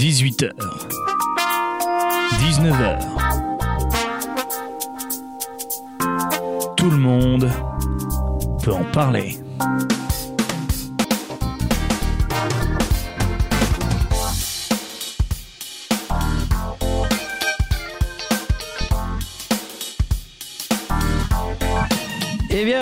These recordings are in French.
18 h 19 h Tout le monde peut en parler.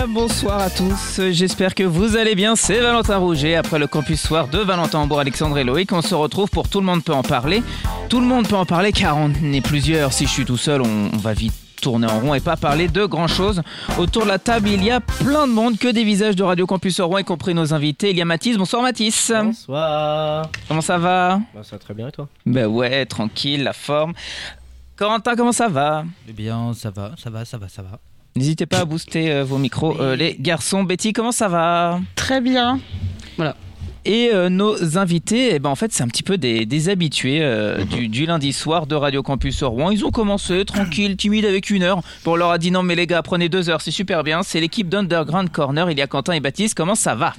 Bonsoir à tous. J'espère que vous allez bien. C'est Valentin Rouget. Après le campus soir de Valentin Hambourg, Alexandre et Loïc, on se retrouve pour Tout le monde peut en parler. Tout le monde peut en parler car on est plusieurs. Si je suis tout seul, on, on va vite tourner en rond et pas parler de grand chose. Autour de la table, il y a plein de monde, que des visages de Radio Campus Rouen, y compris nos invités. Il y a Mathis. Bonsoir Mathis. Bonsoir. Comment ça va? Bah, ça va très bien et toi? Ben ouais, tranquille, la forme. Corentin, comment ça va? Eh bien, ça va, ça va, ça va, ça va. N'hésitez pas à booster euh, vos micros, euh, les garçons. Betty, comment ça va? Très bien. Et euh, nos invités, eh ben, en fait, c'est un petit peu des, des habitués euh, du, du lundi soir de Radio Campus Rouen. Ils ont commencé tranquille, timide avec une heure. Bon, on leur a dit non, mais les gars, prenez deux heures, c'est super bien. C'est l'équipe d'Underground Corner. Il y a Quentin et Baptiste. Comment ça va?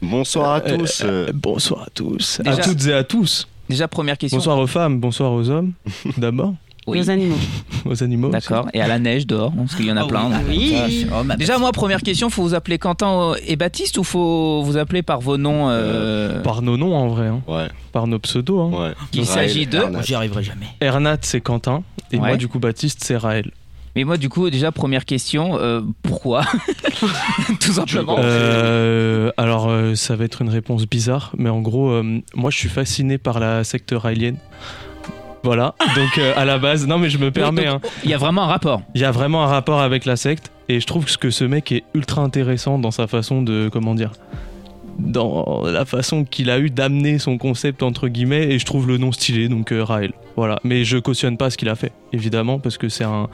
Bonsoir à tous. Euh, bonsoir à tous. Déjà- À toutes et à tous. Déjà, première question. Bonsoir aux femmes, bonsoir aux hommes, d'abord, Oui. Nos animaux. aux animaux. D'accord. Et à la neige dehors, parce qu'il y en a Ah plein. donc. Oui. Oh, ma Déjà, moi, première question, faut vous appeler Quentin et Baptiste ou faut vous appeler par vos noms euh, Par nos noms en vrai, hein. Ouais, par nos pseudos. Hein. ouais. Il s'agit de-. J'y arriverai jamais. Ernat c'est Quentin, et Ouais. moi du coup Baptiste c'est Raël. Mais moi, du coup, déjà, première question, euh, pourquoi? Tout simplement. Euh, alors euh, ça va être une réponse bizarre, mais en gros, euh, moi je suis fasciné par la secte raélienne. Voilà, donc euh, à la base, non mais je me permets, hein. Il y a vraiment un rapport. il y a vraiment un rapport avec la secte, et je trouve que ce mec est ultra intéressant dans sa façon de, comment dire, dans la façon qu'il a eu d'amener son concept entre guillemets, et je trouve le nom stylé, donc euh, Raël. Voilà, mais je cautionne pas ce qu'il a fait, évidemment, parce que c'est un,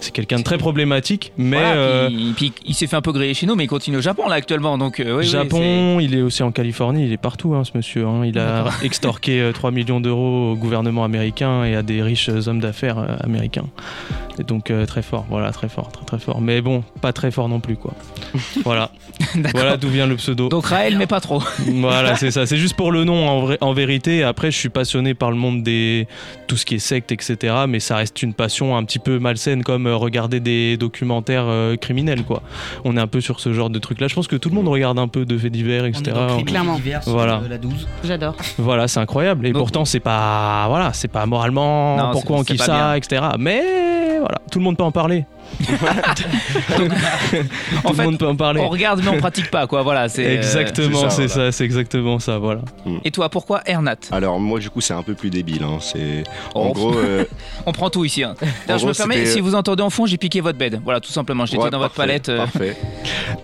c'est quelqu'un de très problématique, mais Voilà, euh, puis, puis il s'est fait un peu griller chez nous, mais il continue au Japon, là, actuellement. Donc, euh, oui, oui, Japon, il est aussi en Californie, il est partout, hein, ce monsieur. hein. Il a extorqué euh, 3 millions d'euros au gouvernement américain et à des riches hommes d'affaires euh, américains. Et donc euh, très fort, voilà, très fort, très très fort. Mais bon, pas très fort non plus, quoi. voilà, voilà d'où vient le pseudo. Donc Raël, mais pas trop. Voilà, c'est ça. C'est juste pour le nom en, vrai- en vérité. Après, je suis passionné par le monde des tout ce qui est secte, etc. Mais ça reste une passion un petit peu malsaine, comme euh, regarder des documentaires euh, criminels, quoi. On est un peu sur ce genre de truc-là. Je pense que tout le monde regarde un peu de faits divers, On est etc. dans le Clairement. d'hiver Voilà. de la 12. J'adore. Voilà, c'est incroyable. Et Donc- pourtant, c'est pas voilà, c'est pas moralement. Non, pourquoi on kiffe ça, bien. etc. Mais voilà, tout le monde peut en parler. tout En le fait, monde peut en parler. on regarde, mais on pratique pas, quoi. Voilà, c'est. euh, Exactement, c'est ça, c'est voilà. ça, c'est exactement ça. Voilà. Et toi, pourquoi Ernat? Alors moi du coup c'est un peu plus débile. Hein. C'est en Oh. gros. euh, On prend tout ici. hein. Je gros, me permets, si vous entendez en fond, j'ai piqué votre bed. Voilà, tout simplement. J'étais ouais, dans votre palette. euh, Parfait.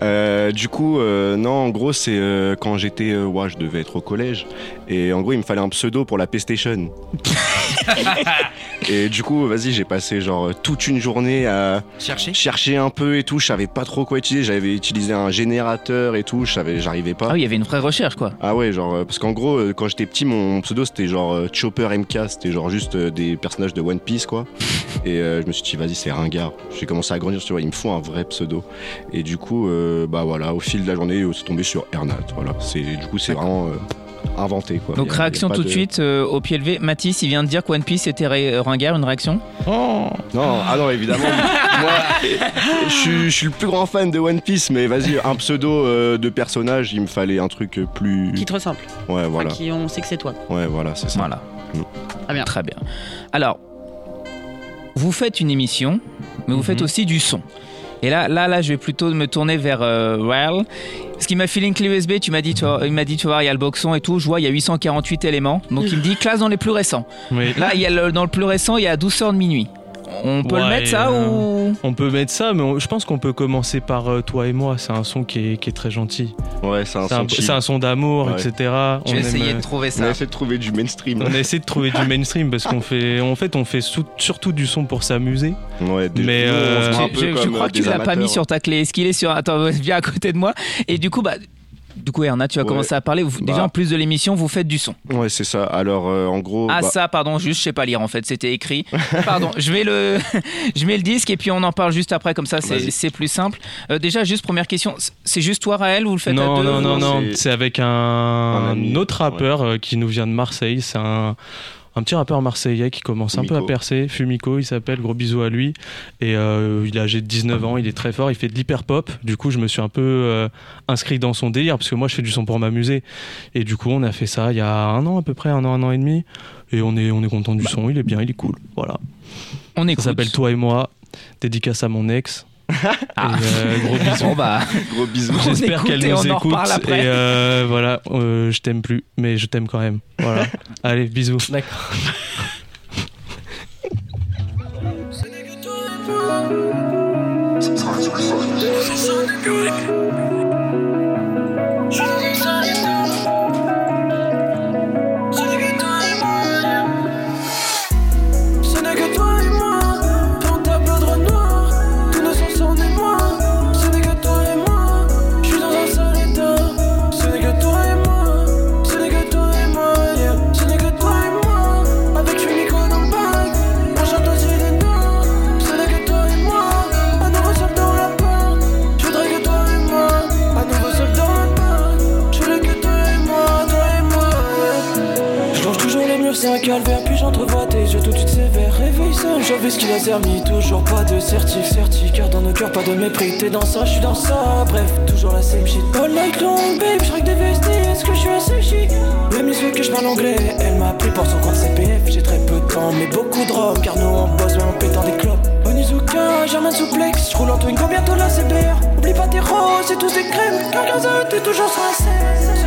Euh, du coup euh, non en gros c'est euh, quand j'étais euh, ouais, je devais être au collège et en gros il me fallait un pseudo pour la PlayStation. et du coup vas-y j'ai passé genre toute une journée à Cherchez. chercher un peu et tout. Je savais pas trop quoi utiliser. J'avais utilisé un générateur et tout. Je savais j'arrivais pas. Ah oui, il y avait une vraie recherche, quoi. Ah ouais, genre, euh, parce qu'en gros, euh, quand j'étais petit, mon pseudo c'était genre euh, Chopper MK, c'était genre juste des personnages de One Piece, quoi. Et euh, je me suis dit, vas-y, c'est ringard. J'ai commencé à grandir, tu vois, il me faut un vrai pseudo. Et du coup, euh, bah voilà, au fil de la journée, c'est tombé sur Ernat, voilà. C'est, du coup, c'est vraiment euh, inventé, quoi. Donc, a- réaction tout de suite euh, au pied levé. Mathis, il vient de dire qu'One Piece était ré- ringard, une réaction Oh, Non, ah non, évidemment. moi, je suis- je suis le plus grand fan de One Piece, mais vas-y, un pseudo euh, de personnage, il me fallait un truc euh, plus. Qui te ressemble. Ouais, voilà. Enfin, qui on sait que c'est toi. Ouais, voilà, c'est ça. Voilà. Très bien. Très bien. Alors, vous faites une émission, mais vous faites Mhm. aussi du son. Et là, là, là, je vais plutôt me tourner vers euh. Parce qu'il m'a filé une clé USB, tu m'as dit, tu vois, il m'a dit, tu vois, il y a le boxon et tout. Je vois, il y a 848 éléments. Donc il me dit, classe dans les plus récents. oui. Là, il y a le- dans le plus récent, il y a 12 heures de minuit. On peut le mettre ça euh, ou On peut mettre ça, mais on- je pense qu'on peut commencer par euh, toi et moi. C'est un son qui est, qui est très gentil. Ouais, c'est un son c'est un son d'amour, Ouais. etc. Vais aime, essayer euh, de trouver On a ça. essayé de trouver du mainstream. On essaie de trouver du mainstream parce qu'on fait, en fait, on fait surtout du son pour s'amuser. Ouais, des- Mais, nous, on se euh, Je, peu je- crois que tu l'as pas mis sur ta clé. Est-ce qu'il est sur Attends, viens à côté de moi. Et du coup, bah, Du coup, Erna, tu vas Ouais. commencer à parler. Vous- Déjà, Bah. en plus de l'émission, vous faites du son. Ouais, c'est ça. Alors, euh, en gros. Ah bah, ça, pardon, juste je sais pas lire en fait, c'était écrit. Pardon, je mets le, je mets le disque et puis on en parle juste après comme ça, c'est plus simple. Euh, déjà, juste première question, c'est juste toi Raël, vous le faites à Non, deux non, non, non, c'est- avec un, Un ami, autre rappeur euh, qui nous vient de Marseille. C'est un, un petit rappeur marseillais qui commence un peu à percer. Fumiko, il s'appelle. Gros bisous à lui. Et euh, il est âgé de 19 ans, il est très fort. Il fait de l'hyper pop. Du coup, je me suis un peu euh, inscrit dans son délire parce que moi, je fais du son pour m'amuser. Et du coup, on a fait ça il y a un an à peu près, un an, un an et demi. Et on est, on est content du son. Il est bien, il est cool. Voilà. On Ça écoute. s'appelle Toi et moi. Dédicace à mon ex. Ah. Euh, gros bisous. Bon bah, Gros bisous. J'espère qu'elle nous on écoute. après. Et euh, voilà, euh, je t'aime plus, mais je t'aime quand même. Voilà. Allez, bisous. D'accord. Calvaire, puis j'entrevois tes yeux tout de suite sévères. Réveille seul, j'avais ce qu'il a servi, toujours pas de certif, certif. Car dans nos cœurs, pas de mépris, t'es dans ça, je suis dans ça. Bref, toujours la same shit. All night long, babe, je des vesties, est-ce que je suis assez chic? Même les yeux que je parle anglais, elle m'a pris pour son compte CPF. J'ai très peu de temps, mais beaucoup de robe, car nous on bosse, mais on pétant des clopes. Onizuka, Germain souplex, je roule en Twingo, bientôt la CBR. Oublie pas tes roses et tous tes crèmes, car grâce à t'es toujours sur la.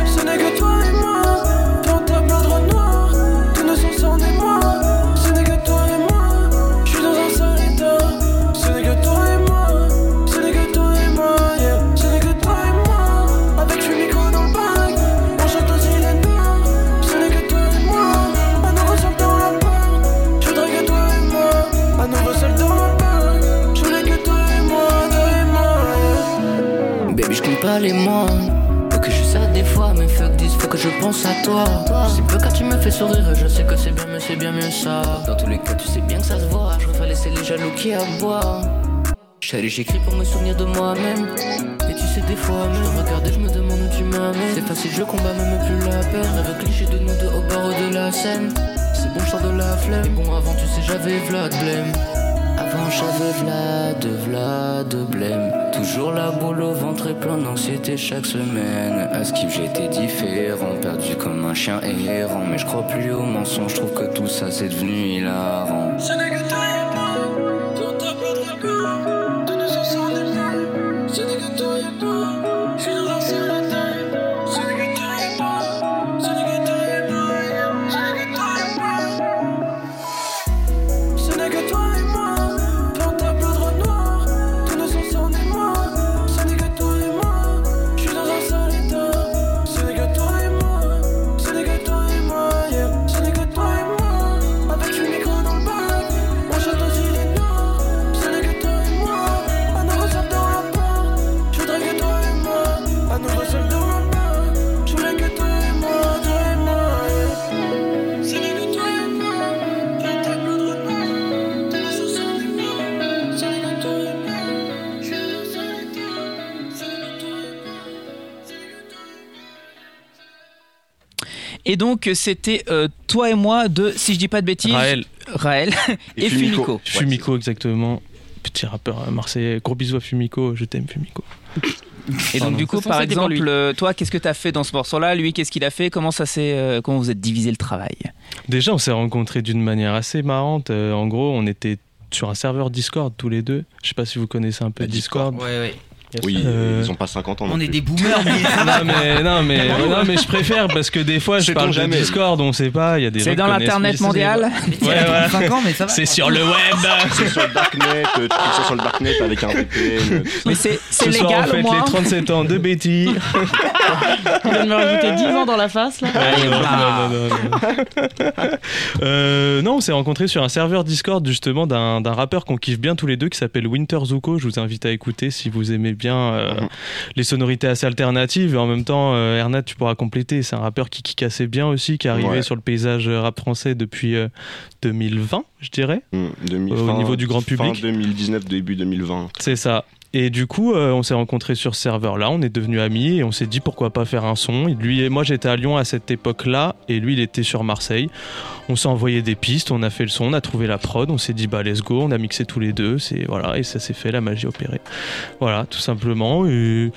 Je sais que c'est bien, mais c'est bien mieux ça. Dans tous les cas, tu sais bien que ça se voit. Je préfère laisser les jaloux qui aboient. Chérie, j'écris pour me souvenir de moi-même. Et tu sais, des fois, je regarde et je me demande où tu m'amènes. C'est facile, je combats même plus la peine. Rêve cliché de nous deux au bord de la scène. C'est bon, je sors de la flemme. Et bon, avant, tu sais, j'avais Vlad blême. Avant j'avais Vlad, Vlad, blême. Toujours la boule au ventre et plein d'anxiété chaque semaine. À Skip j'étais différent, perdu comme un chien errant. Mais je crois plus aux mensonges, je trouve que tout ça c'est devenu hilarant Et donc c'était euh, toi et moi de, si je dis pas de bêtises, Raël, Raël et, Fumiko. Fumiko exactement. Petit rappeur euh, marseillais. Gros bisous à Fumiko, je t'aime Fumiko. Et donc Pardon. du coup, par exemple, euh, toi, qu'est-ce que tu as fait dans ce morceau-là? Lui, qu'est-ce qu'il a fait? Comment ça s'est, euh, comment vous êtes divisé le travail? Déjà, on s'est rencontrés d'une manière assez marrante. Euh, en gros, on était sur un serveur Discord tous les deux. Je sais pas si vous connaissez un peu Le Discord. Ouais, ouais. Oui, Euh, ils ont pas 50 ans. On est plus. des boomers, mais ça va. Non mais, non, mais, non, mais je préfère parce que des fois je parle de jamais. Discord, on sait pas, il y a des C'est dans l'internet mondial Mais Ouais, voilà. 5 ans, mais ça va. C'est sur le web C'est sur le darknet, euh, tu cliques sur le darknet avec un VPN. euh, tout. Mais c'est, c'est Ce soir, légal on au fête moins les 37 ans de Betty. Il vient de me rajouter 10 ans dans la face là. Non, non, non. Euh, non, on s'est rencontrés sur un serveur Discord justement d'un d'un rappeur qu'on kiffe bien tous les deux qui s'appelle Winter Zuko. Je vous invite à écouter si vous aimez bien euh, Mhm. les sonorités assez alternatives. Et en même temps, euh, tu pourras compléter. C'est un rappeur qui kick assez bien aussi, qui est arrivé Ouais. sur le paysage rap français depuis euh, 2020, je dirais. 2000, Au niveau du grand public. Fin 2019, début 2020. C'est ça. Et du coup, euh, on s'est rencontrés sur ce serveur-là, on est devenus amis et on s'est dit pourquoi pas faire un son. Lui et moi, j'étais à Lyon à cette époque-là et lui, il était sur Marseille. On s'est envoyé des pistes, on a fait le son, on a trouvé la prod, on s'est dit bah let's go, on a mixé tous les deux, c'est voilà et ça s'est fait, la magie opérée. Voilà, tout simplement. Et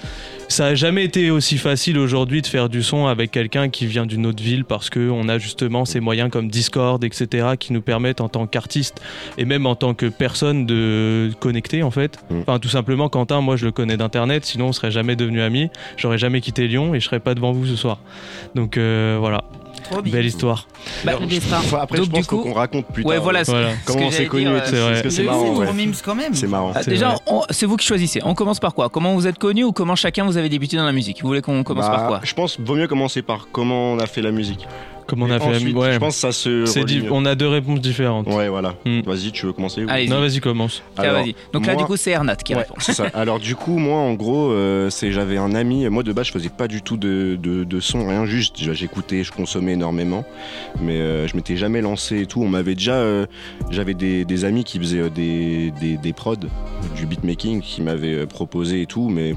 ça a jamais été aussi facile aujourd'hui de faire du son avec quelqu'un qui vient d'une autre ville parce que on a justement ces moyens comme Discord, etc., qui nous permettent en tant qu'artiste et même en tant que personne de connecter en fait. Mm. Enfin, tout simplement, Quentin, moi je le connais d'internet, sinon on serait jamais devenus amis. J'aurais jamais quitté Lyon et je serais pas devant vous ce soir. Donc euh, voilà, Trop bien. belle histoire. Bah, après, Donc, je pense du coup- qu'on raconte plus Ouais, tard. voilà. ce- Voilà. ce Comment que on s'est j'allais connus euh, c'est marrant. ouais. C'est marrant. Ah, C'est déjà, c'est vous qui choisissez. On commence par quoi? Comment vous êtes connu ou comment chacun vous avez débuté dans la musique? Vous voulez qu'on commence Bah, par quoi? Je pense vaut mieux commencer par comment on a fait la musique. Comme on a fait ensuite, ouais. Je pense que ça se. C'est relie dit- mieux. on a deux réponses différentes. Ouais, voilà. Mm. Vas-y, tu veux commencer Allez, Non, vas-y, commence. Tiens, Alors, vas-y. Donc là, moi- du coup, c'est Ernat qui Ouais, répond. ça. Alors du coup, moi, en gros, euh, c'est j'avais un ami. Moi, de base, je faisais pas du tout de, de, de son, rien. Juste, j'écoutais, je consommais énormément, mais euh, je m'étais jamais lancé et tout. On m'avait déjà, euh, j'avais des, des amis qui faisaient euh, des, des, des prods, du beatmaking, qui m'avaient euh, proposé et tout, mais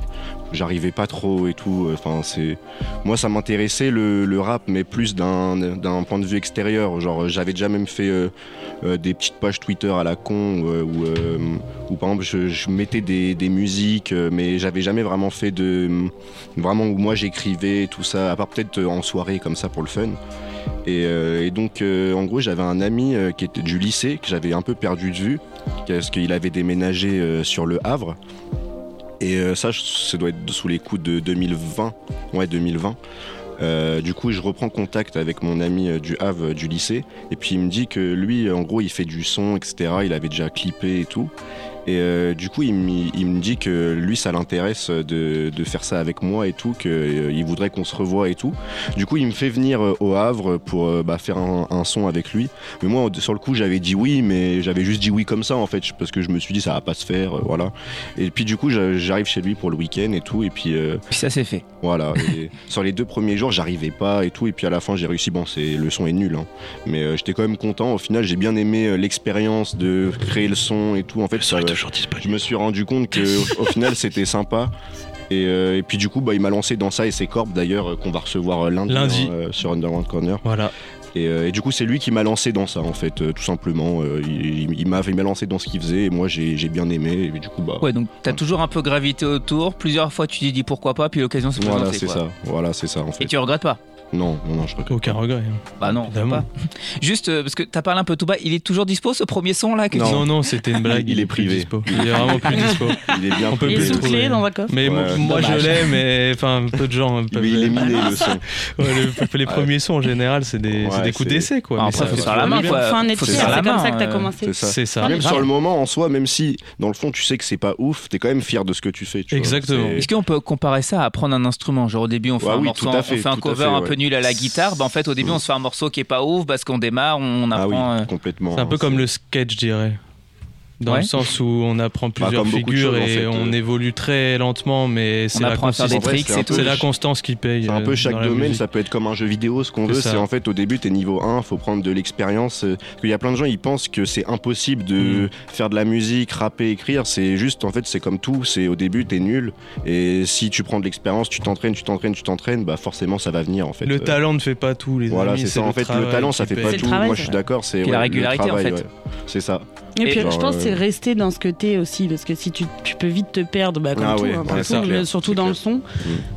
j'arrivais pas trop et tout. Enfin, c'est moi, ça m'intéressait le, rap, mais plus d'un point de vue extérieur. Genre, j'avais déjà même fait euh, euh, des petites pages Twitter à la con euh, où, euh, par exemple, je, mettais des, musiques, euh, mais j'avais jamais vraiment fait de. Vraiment où moi j'écrivais, tout ça, à part peut-être euh, en soirée comme ça pour le fun. Et, euh, donc, euh, en gros, j'avais un ami euh, qui était du lycée, que j'avais un peu perdu de vue, parce qu'il avait déménagé euh, sur le Havre. Et euh, ça, ça doit être sous les coups de 2020. Ouais, 2020. Euh, du coup, je reprends contact avec mon ami euh, du Havre du lycée. Et puis, il me dit que lui, en gros, il fait du son, etc. Il avait déjà clippé et tout. Et euh, du coup, il, me- il me dit que lui, ça l'intéresse de, de faire ça avec moi et tout, qu'il voudrait qu'on se revoie et tout. Du coup, il me fait venir euh, au Havre pour euh, bah, faire un, un son avec lui. Mais moi, sur le coup, j'avais dit oui, mais j'avais juste dit oui comme ça, en fait, parce que je me suis dit, ça va pas se faire, euh, voilà. Et puis, du coup, j'a- j'arrive chez lui pour le week-end et tout, et puis euh, Puis ça, c'est fait. voilà. Et sur les deux premiers jours, j'arrivais pas et tout, et puis à la fin, j'ai réussi. Bon, c'est le son est nul, hein. mais euh, j'étais quand même content. Au final, j'ai bien aimé euh, l'expérience de créer le son et tout. En fait, ça- je me suis rendu compte que au, au final, c'était sympa. Et, euh, et puis du coup, bah, il m'a lancé dans ça et ses corps d'ailleurs euh, qu'on va recevoir euh, lundi, Lundi. hein, euh, sur Underground Corner. Voilà. Et, euh, et du coup, c'est lui qui m'a lancé dans ça en fait, euh, tout simplement. Euh, il il- il m'a lancé dans ce qu'il faisait et moi j'ai bien aimé. Et du coup, bah Ouais, donc t'as toujours un peu gravité autour. Plusieurs fois, tu t'es dit pourquoi pas, puis l'occasion se voilà, présentait. c'est ça. Voilà, c'est ça en Et tu regrettes pas Non, non, non, je regrette Aucun regret. hein. Bah non, Évidemment. pas. Juste euh, parce que t'as parlé un peu tout bas, il est toujours dispo ce premier son là que tu- Non, non, c'était une blague. Il est plus privé. dispo. Il est vraiment plus dispo. Il est bien On peut Il plus est sous trouver. clé dans un coffre. Mais Ouais, mo- moi dommage. je l'ai, mais enfin peu de gens peuvent. Il est miné le son. Ouais, le- les premiers sons en général, c'est des, c'est Ouais, des coups c'est- d'essai quoi. Ah, mais après, ça faut fait se faire la toujours main, du quoi. bien. La c'est comme ça que t'as euh, commencé. C'est ça. C'est ça. Même grave. sur le moment, en soi, même si dans le fond tu sais que c'est pas ouf, t'es quand même fier de ce que tu fais. tu vois. Exactement. C'est- Est-ce qu'on peut comparer ça à apprendre un instrument? Genre au début on fait Ouais, un oui, morceau, tout à fait, on fait un tout à cover fait, un ouais. peu nul à la guitare, bah en fait au début Mm. on se fait un morceau qui est pas ouf parce qu'on démarre, on Ah oui, apprend. euh, complètement. C'est un peu comme le sketch, je dirais. Dans Ouais. le sens où on apprend plusieurs comme beaucoup de figures choses, en et fait, on euh. évolue très lentement, mais c'est la, peu- la constance qui paye. C'est un euh, peu chaque dans la domaine, ça peut être comme un jeu vidéo, ce qu'on veut. C'est en fait au début, t'es niveau 1, faut prendre de l'expérience. euh, Parce qu'il y a plein de gens, ils pensent que c'est impossible de Mm. faire de la musique, rapper, écrire. C'est juste, en fait, c'est comme tout. C'est au début, t'es nul. Et si tu prends de l'expérience, tu t'entraînes, tu t'entraînes, tu t'entraînes, bah forcément, ça va venir en fait. Le Euh, talent ne fait pas tout, les Voilà, amis. c'est ça. En fait, le travail talent, ça fait pas C'est le tout. travail, Moi, je suis d'accord. C'est la régularité, en travail, fait. C'est ça. Et puis Genre, je pense que c'est euh, rester dans ce que t'es aussi, parce que si tu, tu peux vite te perdre, bah, comme Ah tout, ouais, hein, ouais, clair, surtout dans clair. le son.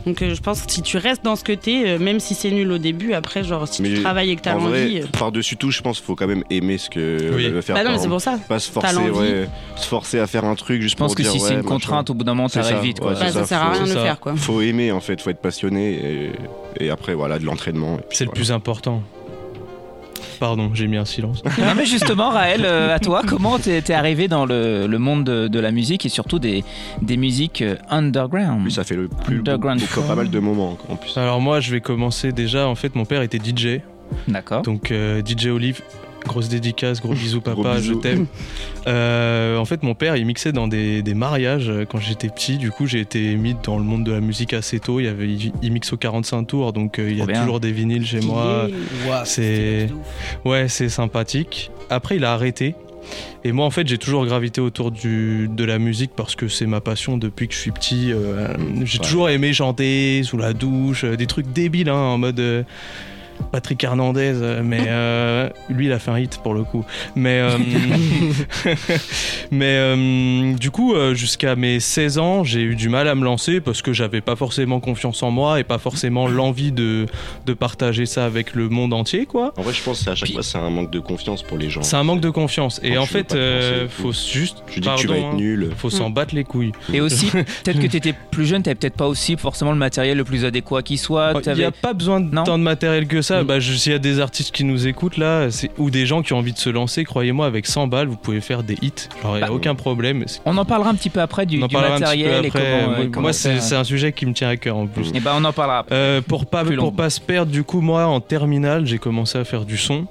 Donc euh, je pense que si tu restes dans ce que t'es, euh, même si c'est nul au début, après, genre si Mais tu travailles et que t'as En l'envie. euh, par-dessus tout, je pense qu'il faut quand même aimer ce que Oui. veut faire. Bah non, mais c'est pour ça. Pas se forcer, l'envie. ouais, se forcer à faire un truc juste Je pense pour que dire si c'est une contrainte, au bout d'un moment ça, vite. Bah, ça sert à faut- rien de le faire, quoi. faut aimer en fait, faut être passionné et, après voilà de l'entraînement. C'est le plus important. Pardon, j'ai mis un silence. Non mais justement Raël, euh, à toi, comment t'es arrivé dans le, le monde de, de la musique et surtout des, des musiques euh, underground? Ça fait le plus Underground beaucoup- pas mal de moments en plus. Alors moi, je vais commencer déjà. En fait, mon père était DJ, D'accord. donc euh, DJ Olive. Grosse dédicace, gros bisous papa, Gros bisous. je t'aime. Euh, en fait, mon père, il mixait dans des, des mariages euh, quand j'étais petit. Du coup, j'ai été mis dans le monde de la musique assez tôt. Il, y avait, il, mixe au 45 tours, donc euh, il y a bien. toujours des vinyles chez moi. C'est ouais, c'est sympathique. Après, il a arrêté. Et moi, en fait, j'ai toujours gravité autour du, de la musique parce que c'est ma passion depuis que je suis petit. euh, j'ai Ouais. toujours aimé chanter sous la douche, euh, des trucs débiles, hein, en mode euh, Patrick Hernandez. euh, Mais euh, lui, il a fait un hit pour le coup. Mais, euh, mais euh, du coup, jusqu'à mes 16 ans, j'ai eu du mal à me lancer parce que j'avais pas forcément confiance en moi et pas forcément l'envie de, de partager ça avec le monde entier, quoi. En vrai, je pense que c'est à chaque Puis- fois, c'est un manque de confiance pour les gens. C'est un manque de confiance. Et Quand en tu fait, euh, faut juste. Je dis que tu vas pardon, être hein, nul. Faut s'en battre les couilles. Et aussi, peut-être que t'étais plus jeune, t'avais peut-être pas aussi forcément le matériel le plus adéquat qui soit. Il n'y t'avais- a pas besoin de Non tant de matériel que ça. Bah, je- S'il y a des artistes qui nous écoutent là, c'est- ou des gens qui ont envie de se lancer, croyez-moi, avec 100 balles, vous pouvez faire des hits. Genre, il n'y a Bah, aucun problème. C'est- On en parlera un petit peu après du, matériel et après. comment. Moi- et comment Moi, c'est un sujet qui me tient à cœur en plus. Et ben on en parlera après. Euh, pour pas Plus pour long. pas se perdre, du coup, moi en terminale, j'ai commencé à faire du son.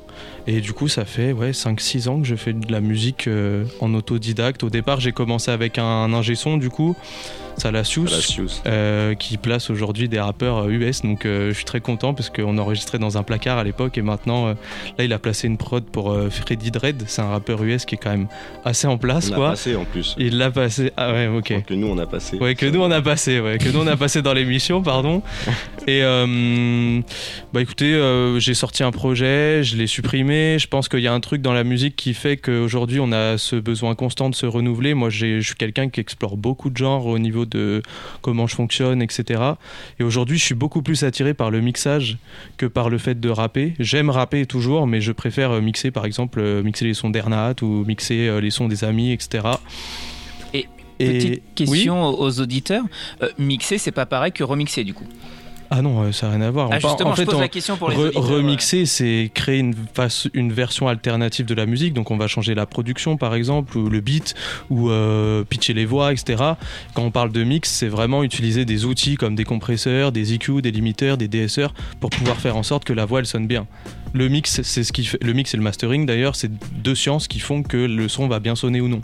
Et du coup, ça fait ouais, 5-6 ans que je fais de la musique euh, en autodidacte. Au départ, j'ai commencé avec un ingé son, du coup, Salasius. Palacios. euh, qui place aujourd'hui des rappeurs euh, US. Donc euh, je suis très content parce qu'on enregistrait dans un placard à l'époque et maintenant euh, là il a placé une prod pour euh, Freddy Dredd. C'est un rappeur US qui est quand même assez en place On quoi. passé en plus. Il l'a passé. Ah ouais ok. Que nous, on a passé. Ouais, que nous on a passé, ouais, que nous on a passé dans l'émission, pardon. Et euh, bah écoutez, euh, j'ai sorti un projet, je l'ai supprimé. Je pense qu'il y a un truc dans la musique qui fait qu'aujourd'hui on a ce besoin constant de se renouveler. Moi, je suis quelqu'un qui explore beaucoup de genres au niveau de comment je fonctionne, etc. Et aujourd'hui, je suis beaucoup plus attiré par le mixage que par le fait de rapper. J'aime rapper toujours, mais je préfère euh, mixer, par exemple, euh, mixer les sons d'Ernat ou mixer euh, les sons des amis, etc. Et Et- Petite question aux- aux auditeurs. Euh, mixer, c'est pas pareil que remixer du coup. Ah non, euh, ça n'a rien à voir. Ah, justement, en je pose la question pour les re- remixer, c'est créer une, version alternative de la musique. Donc, on va changer la production, par exemple, ou le beat, ou euh, pitcher les voix, etc. Quand on parle de mix, c'est vraiment utiliser des outils comme des compresseurs, des EQ, des limiteurs, des DSR pour pouvoir faire en sorte que la voix elle sonne bien. Le mix, c'est ce qui fait, le mix et le mastering d'ailleurs, c'est deux sciences qui font que le son va bien sonner ou non.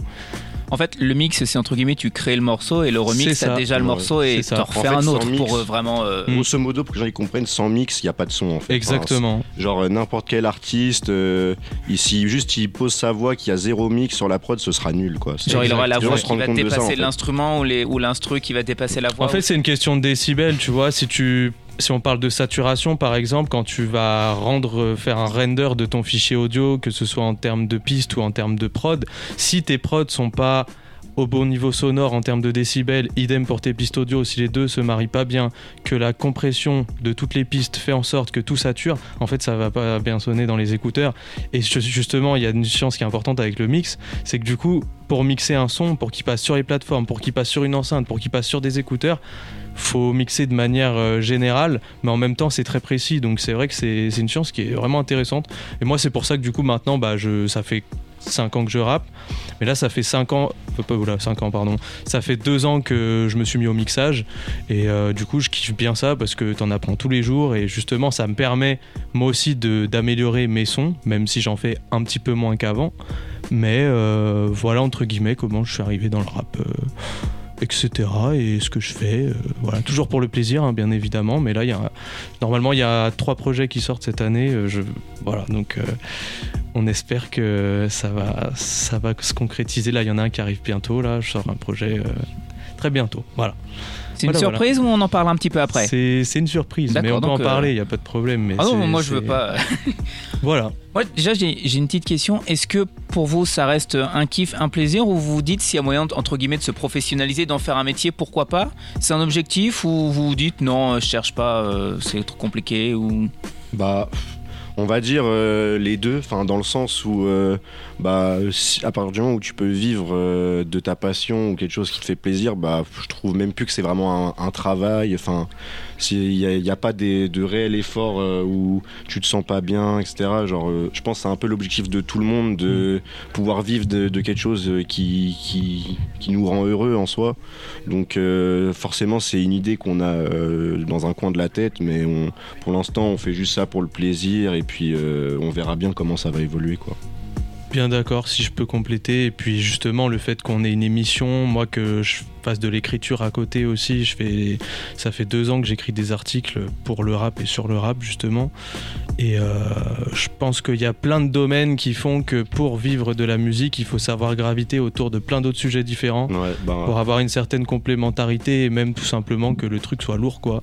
En fait, le mix, c'est entre guillemets, tu crées le morceau et le remix, t'as ça. déjà le morceau et t'en En refais fait, un autre mix- pour euh, vraiment. euh. Grosso modo, pour que les gens y comprennent, sans mix, il n'y a pas de son en fait. Exactement. Enfin, genre euh, n'importe quel artiste, euh, si juste il pose sa voix, qu'il y a zéro mix sur la prod, ce sera nul quoi. Genre, il aura la voix qui va dépasser en fait. l'instrument ou l'instru qui va dépasser la voix. En fait, c'est une question de décibels, tu vois. Si tu si on parle de saturation, par exemple, quand tu vas rendre, faire un render de ton fichier audio, que ce soit en termes de piste ou en termes de prod, si tes prods sont pas au bon niveau sonore en termes de décibels, idem pour tes pistes audio, si les deux se marient pas bien, que la compression de toutes les pistes fait en sorte que tout sature, en fait ça va pas bien sonner dans les écouteurs. Et ju- justement, il y a une science qui est importante avec le mix, c'est que du coup, pour mixer un son, pour qu'il passe sur les plateformes, pour qu'il passe sur une enceinte, pour qu'il passe sur des écouteurs, faut mixer de manière euh, générale, mais en même temps c'est très précis. Donc c'est vrai que c'est une science qui est vraiment intéressante. Et moi c'est pour ça que du coup maintenant, bah, je, ça fait 5 ans que je rappe. Mais là ça fait 5 ans, euh, pas voilà, 5 ans pardon. Ça fait 2 ans que je me suis mis au mixage. Et euh, du coup je kiffe bien ça parce que t'en apprends tous les jours. Et justement ça me permet moi aussi d'améliorer mes sons, même si j'en fais un petit peu moins qu'avant. Mais euh, voilà entre guillemets comment je suis arrivé dans le rap. euh, etc. Et ce que je fais, euh, voilà, toujours pour le plaisir, hein, bien évidemment. Mais là, il y a, normalement, il y a trois projets qui sortent cette année. euh, je, voilà, donc euh, on espère que ça va, ça va se concrétiser. Là, il y en a un qui arrive bientôt. Là, je sors un projet très bientôt. Voilà. C'est une voilà, surprise ou on en parle un petit peu après C'est une surprise, mais on peut en euh, parler. Il n'y a pas de problème. Mais Ah non, moi je veux pas. Voilà. Moi, déjà, j'ai une petite question. Est-ce que pour vous, ça reste un kiff, un plaisir, ou vous vous dites s'il y a moyen, entre guillemets, de se professionnaliser, d'en faire un métier, pourquoi pas? C'est un objectif ou vous vous dites non, euh, je cherche pas, euh, c'est trop compliqué ou... Bah, On va dire euh, les deux, enfin dans le sens où, euh, bah, à partir du moment où tu peux vivre euh, de ta passion ou quelque chose qui te fait plaisir, bah, je trouve même plus que c'est vraiment un, un travail. Enfin, s'il n'y a, il pas des, de réel effort euh, où tu te sens pas bien, etc. Genre, euh, je pense que c'est un peu l'objectif de tout le monde de pouvoir vivre de, de quelque chose qui, qui, qui nous rend heureux en soi. Donc, euh, forcément, c'est une idée qu'on a euh, dans un coin de la tête, mais on, pour l'instant, on fait juste ça pour le plaisir et puis euh, on verra bien comment ça va évoluer, quoi. Bien d'accord, si je peux compléter. Et puis justement, le fait qu'on ait une émission, moi que je fasse de l'écriture à côté aussi, je fais, ça fait deux ans que j'écris des articles pour le rap et sur le rap justement. Et euh, je pense qu'il y a plein de domaines qui font que pour vivre de la musique, il faut savoir graviter autour de plein d'autres sujets différents Ouais, bah, pour avoir une certaine complémentarité et même tout simplement que le truc soit lourd quoi.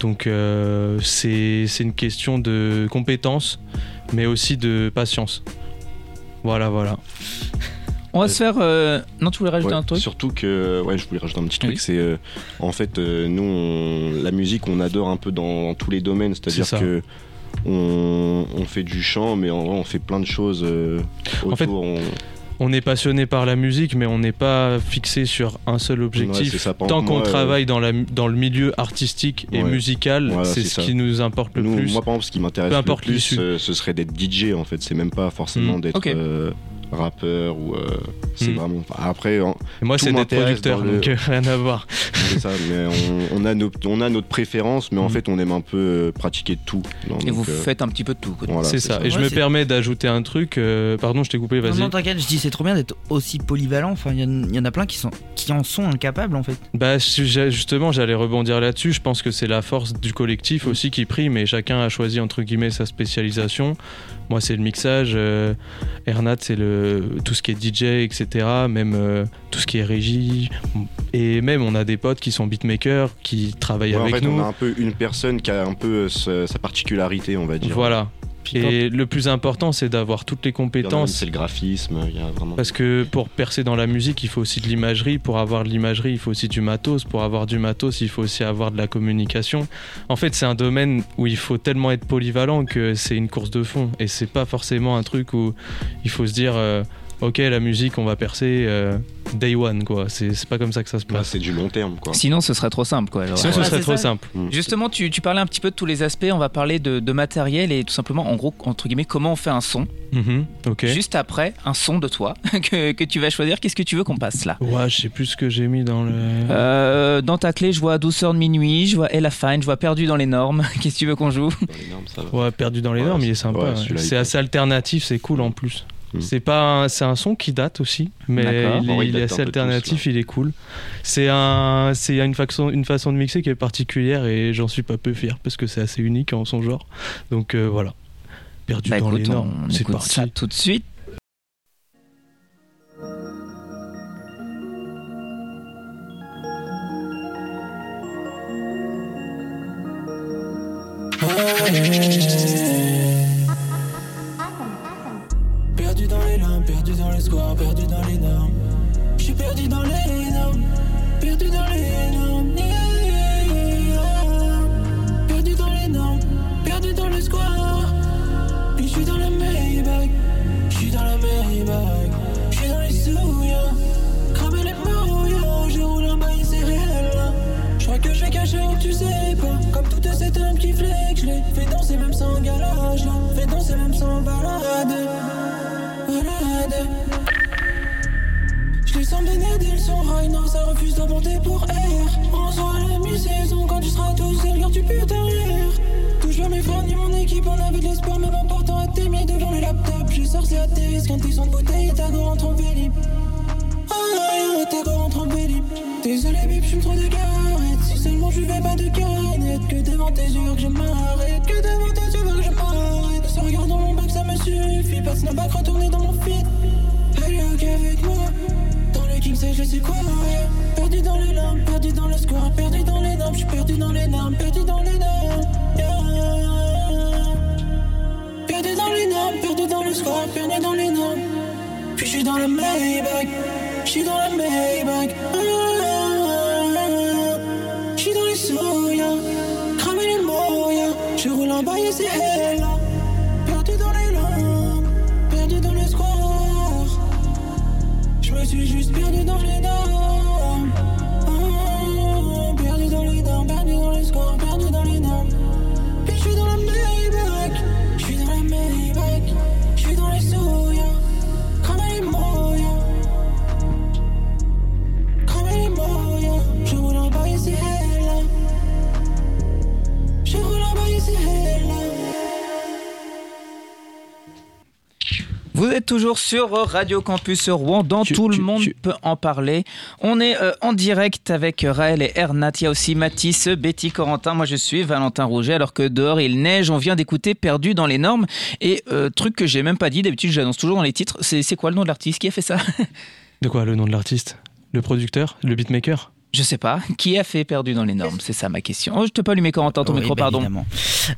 Donc euh, c'est une question de compétence mais aussi de patience. Voilà voilà. On va se faire. euh, Non, tu voulais rajouter Ouais, un truc Surtout que, ouais, je voulais rajouter un petit truc, Oui. c'est euh, en fait, euh, nous, on- la musique, on adore un peu dans, dans tous les domaines, c'est-à-dire que on, on fait du chant, mais en vrai, on fait plein de choses euh, autour. En fait, on- On est passionné par la musique mais on n'est pas fixé sur un seul objectif. ça. Tant qu'on moi, euh, travaille dans, la, dans le milieu artistique et Ouais. musical, Voilà, c'est ce ça. qui nous importe le nous, plus. moi, par exemple, ce qui m'intéresse le plus, euh, ce serait d'être DJ. En fait, c'est même pas forcément Mm. d'être euh, rappeur ou. euh, c'est Mm. vraiment. après, en- moi c'est d'être producteur le- donc euh, rien à voir. ça. Mais on, on a nos, on a notre préférence, mais en Mm. fait, on aime un peu euh, pratiquer de tout. Non, Et donc, vous euh, faites un petit peu de tout. voilà, c'est ça. Et je me permets d'ajouter un truc. euh, pardon, je t'ai coupé, Non, vas-y. non, t'inquiète, je dis c'est trop bien d'être aussi polyvalent. Enfin, il y, en- il y en a plein qui, sont, qui en sont incapables en fait. Bah justement, j'allais rebondir là-dessus. Je pense que c'est la force du collectif Mm. aussi qui prime et chacun a choisi entre guillemets sa spécialisation. Moi, c'est le mixage. euh, Ernat, c'est le tout ce qui est DJ, etc. Même euh, tout ce qui est régie. Et même, on a des potes qui sont beatmakers, qui travaillent Ouais, en avec fait, nous. on a un peu une personne qui a un peu euh, sa particularité, on va dire. Voilà. Et le plus important, c'est d'avoir toutes les compétences. C'est le graphisme, il y a vraiment. Parce que pour percer dans la musique, il faut aussi de l'imagerie. Pour avoir de l'imagerie, il faut aussi du matos. Pour avoir du matos, il faut aussi avoir de la communication. En fait, c'est un domaine où il faut tellement être polyvalent que c'est une course de fond. Et c'est pas forcément un truc où il faut se dire euh, Ok, la musique, on va percer euh, day one, quoi. C'est pas comme ça que ça se Là, passe. c'est du long terme, quoi. Sinon, ce serait trop simple. Quoi. Alors, Sinon, ce serait c'est trop ça. simple. Justement, tu, tu parlais un petit peu de tous les aspects. On va parler de, de matériel et tout simplement, en gros, entre guillemets, comment on fait un son. Ok. Juste après, un son de toi que, que tu vas choisir. Qu'est-ce que tu veux qu'on passe là? Ouais, je sais plus ce que j'ai mis dans le. Euh, Dans ta clé, je vois Douceur de minuit, je vois Ella Fine, je vois Perdu dans les normes. Qu'est-ce que tu veux qu'on joue? Dans les normes, ça va. Ouais, perdu dans les Ouais, normes, il est sympa. ouais, C'est est assez alternatif, c'est cool en plus. Mm. C'est pas, un- c'est un son qui date aussi, mais il, Bon, est, ouais, il il est date assez tous, alternatif, il est cool. C'est un, c'est une façon, une façon de mixer qui est particulière et j'en suis pas peu fier parce que c'est assez unique en son genre. Donc euh, voilà, perdu Bah dans écoute, les normes, on c'est parti. ça tout de suite. Perdu dans les lampes, perdu dans les squares, perdu dans les normes. Je suis perdu dans les normes, perdu dans les normes. Perdu dans les normes, perdu dans squares. Et je suis dans la Maybach, je suis dans la Maybach. Je suis dans les cramer les je roule en bas et c'est réel. là. Je crois que je vais cacher où tu sais pas. Comme tout cet homme qui flex, je l'ai fait danser même sans galage. là. Fait danser même sans balade. Balade. Je les sens sont rails, non, ça refuse de monter pour air. Sera à la mi-saison quand tu seras tout seul, car tu peux derrière. Touche pas mes frères ni mon équipe, on avait de l'espoir, même en portant à tes mis devant le laptop. J'ai sorti à tes quand ils sont de bouteille, ta go en vélib. Oh non, ta go rentre en vélib. Désolé, bip, j'fume trop de. Si seulement je vais pas de canette, que devant tes yeux que je m'arrête, que devant tes yeux que je m'arrête. Se regarde dans mon ça me suffit. Pas de snapback, retourner dans mon feed. Elle est avec moi. Dans le king size, je sais quoi. Perdu dans les lampes, perdu dans le square, perdu dans les normes. J'suis perdu dans les normes, perdu dans les normes. Perdu dans les normes, perdu dans le square, perdu dans les normes. Puis j'suis dans la Maybach, j'suis dans la Maybach. J'suis dans les souillants, cramer les moyens. Je roule en bas et c'est toujours sur Radio Campus Rouen, dans Tu- tout le monde tu- peut en parler. On est euh, en direct avec Raël et Ernat. Il y a aussi Mathis, Betty, Corentin. Moi je suis Valentin Rouget, alors que dehors il neige. On vient d'écouter Perdu dans les normes. Et euh, truc que j'ai même pas dit, d'habitude j'annonce toujours dans les titres, c'est c'est quoi le nom de l'artiste qui a fait ça? De quoi le nom de l'artiste? Le producteur? Le beatmaker? Je sais pas. Qui a fait Perdu dans les normes? C'est ça ma question. Oh, je te pas allumé Corentin, ton Oui, micro, bah, pardon.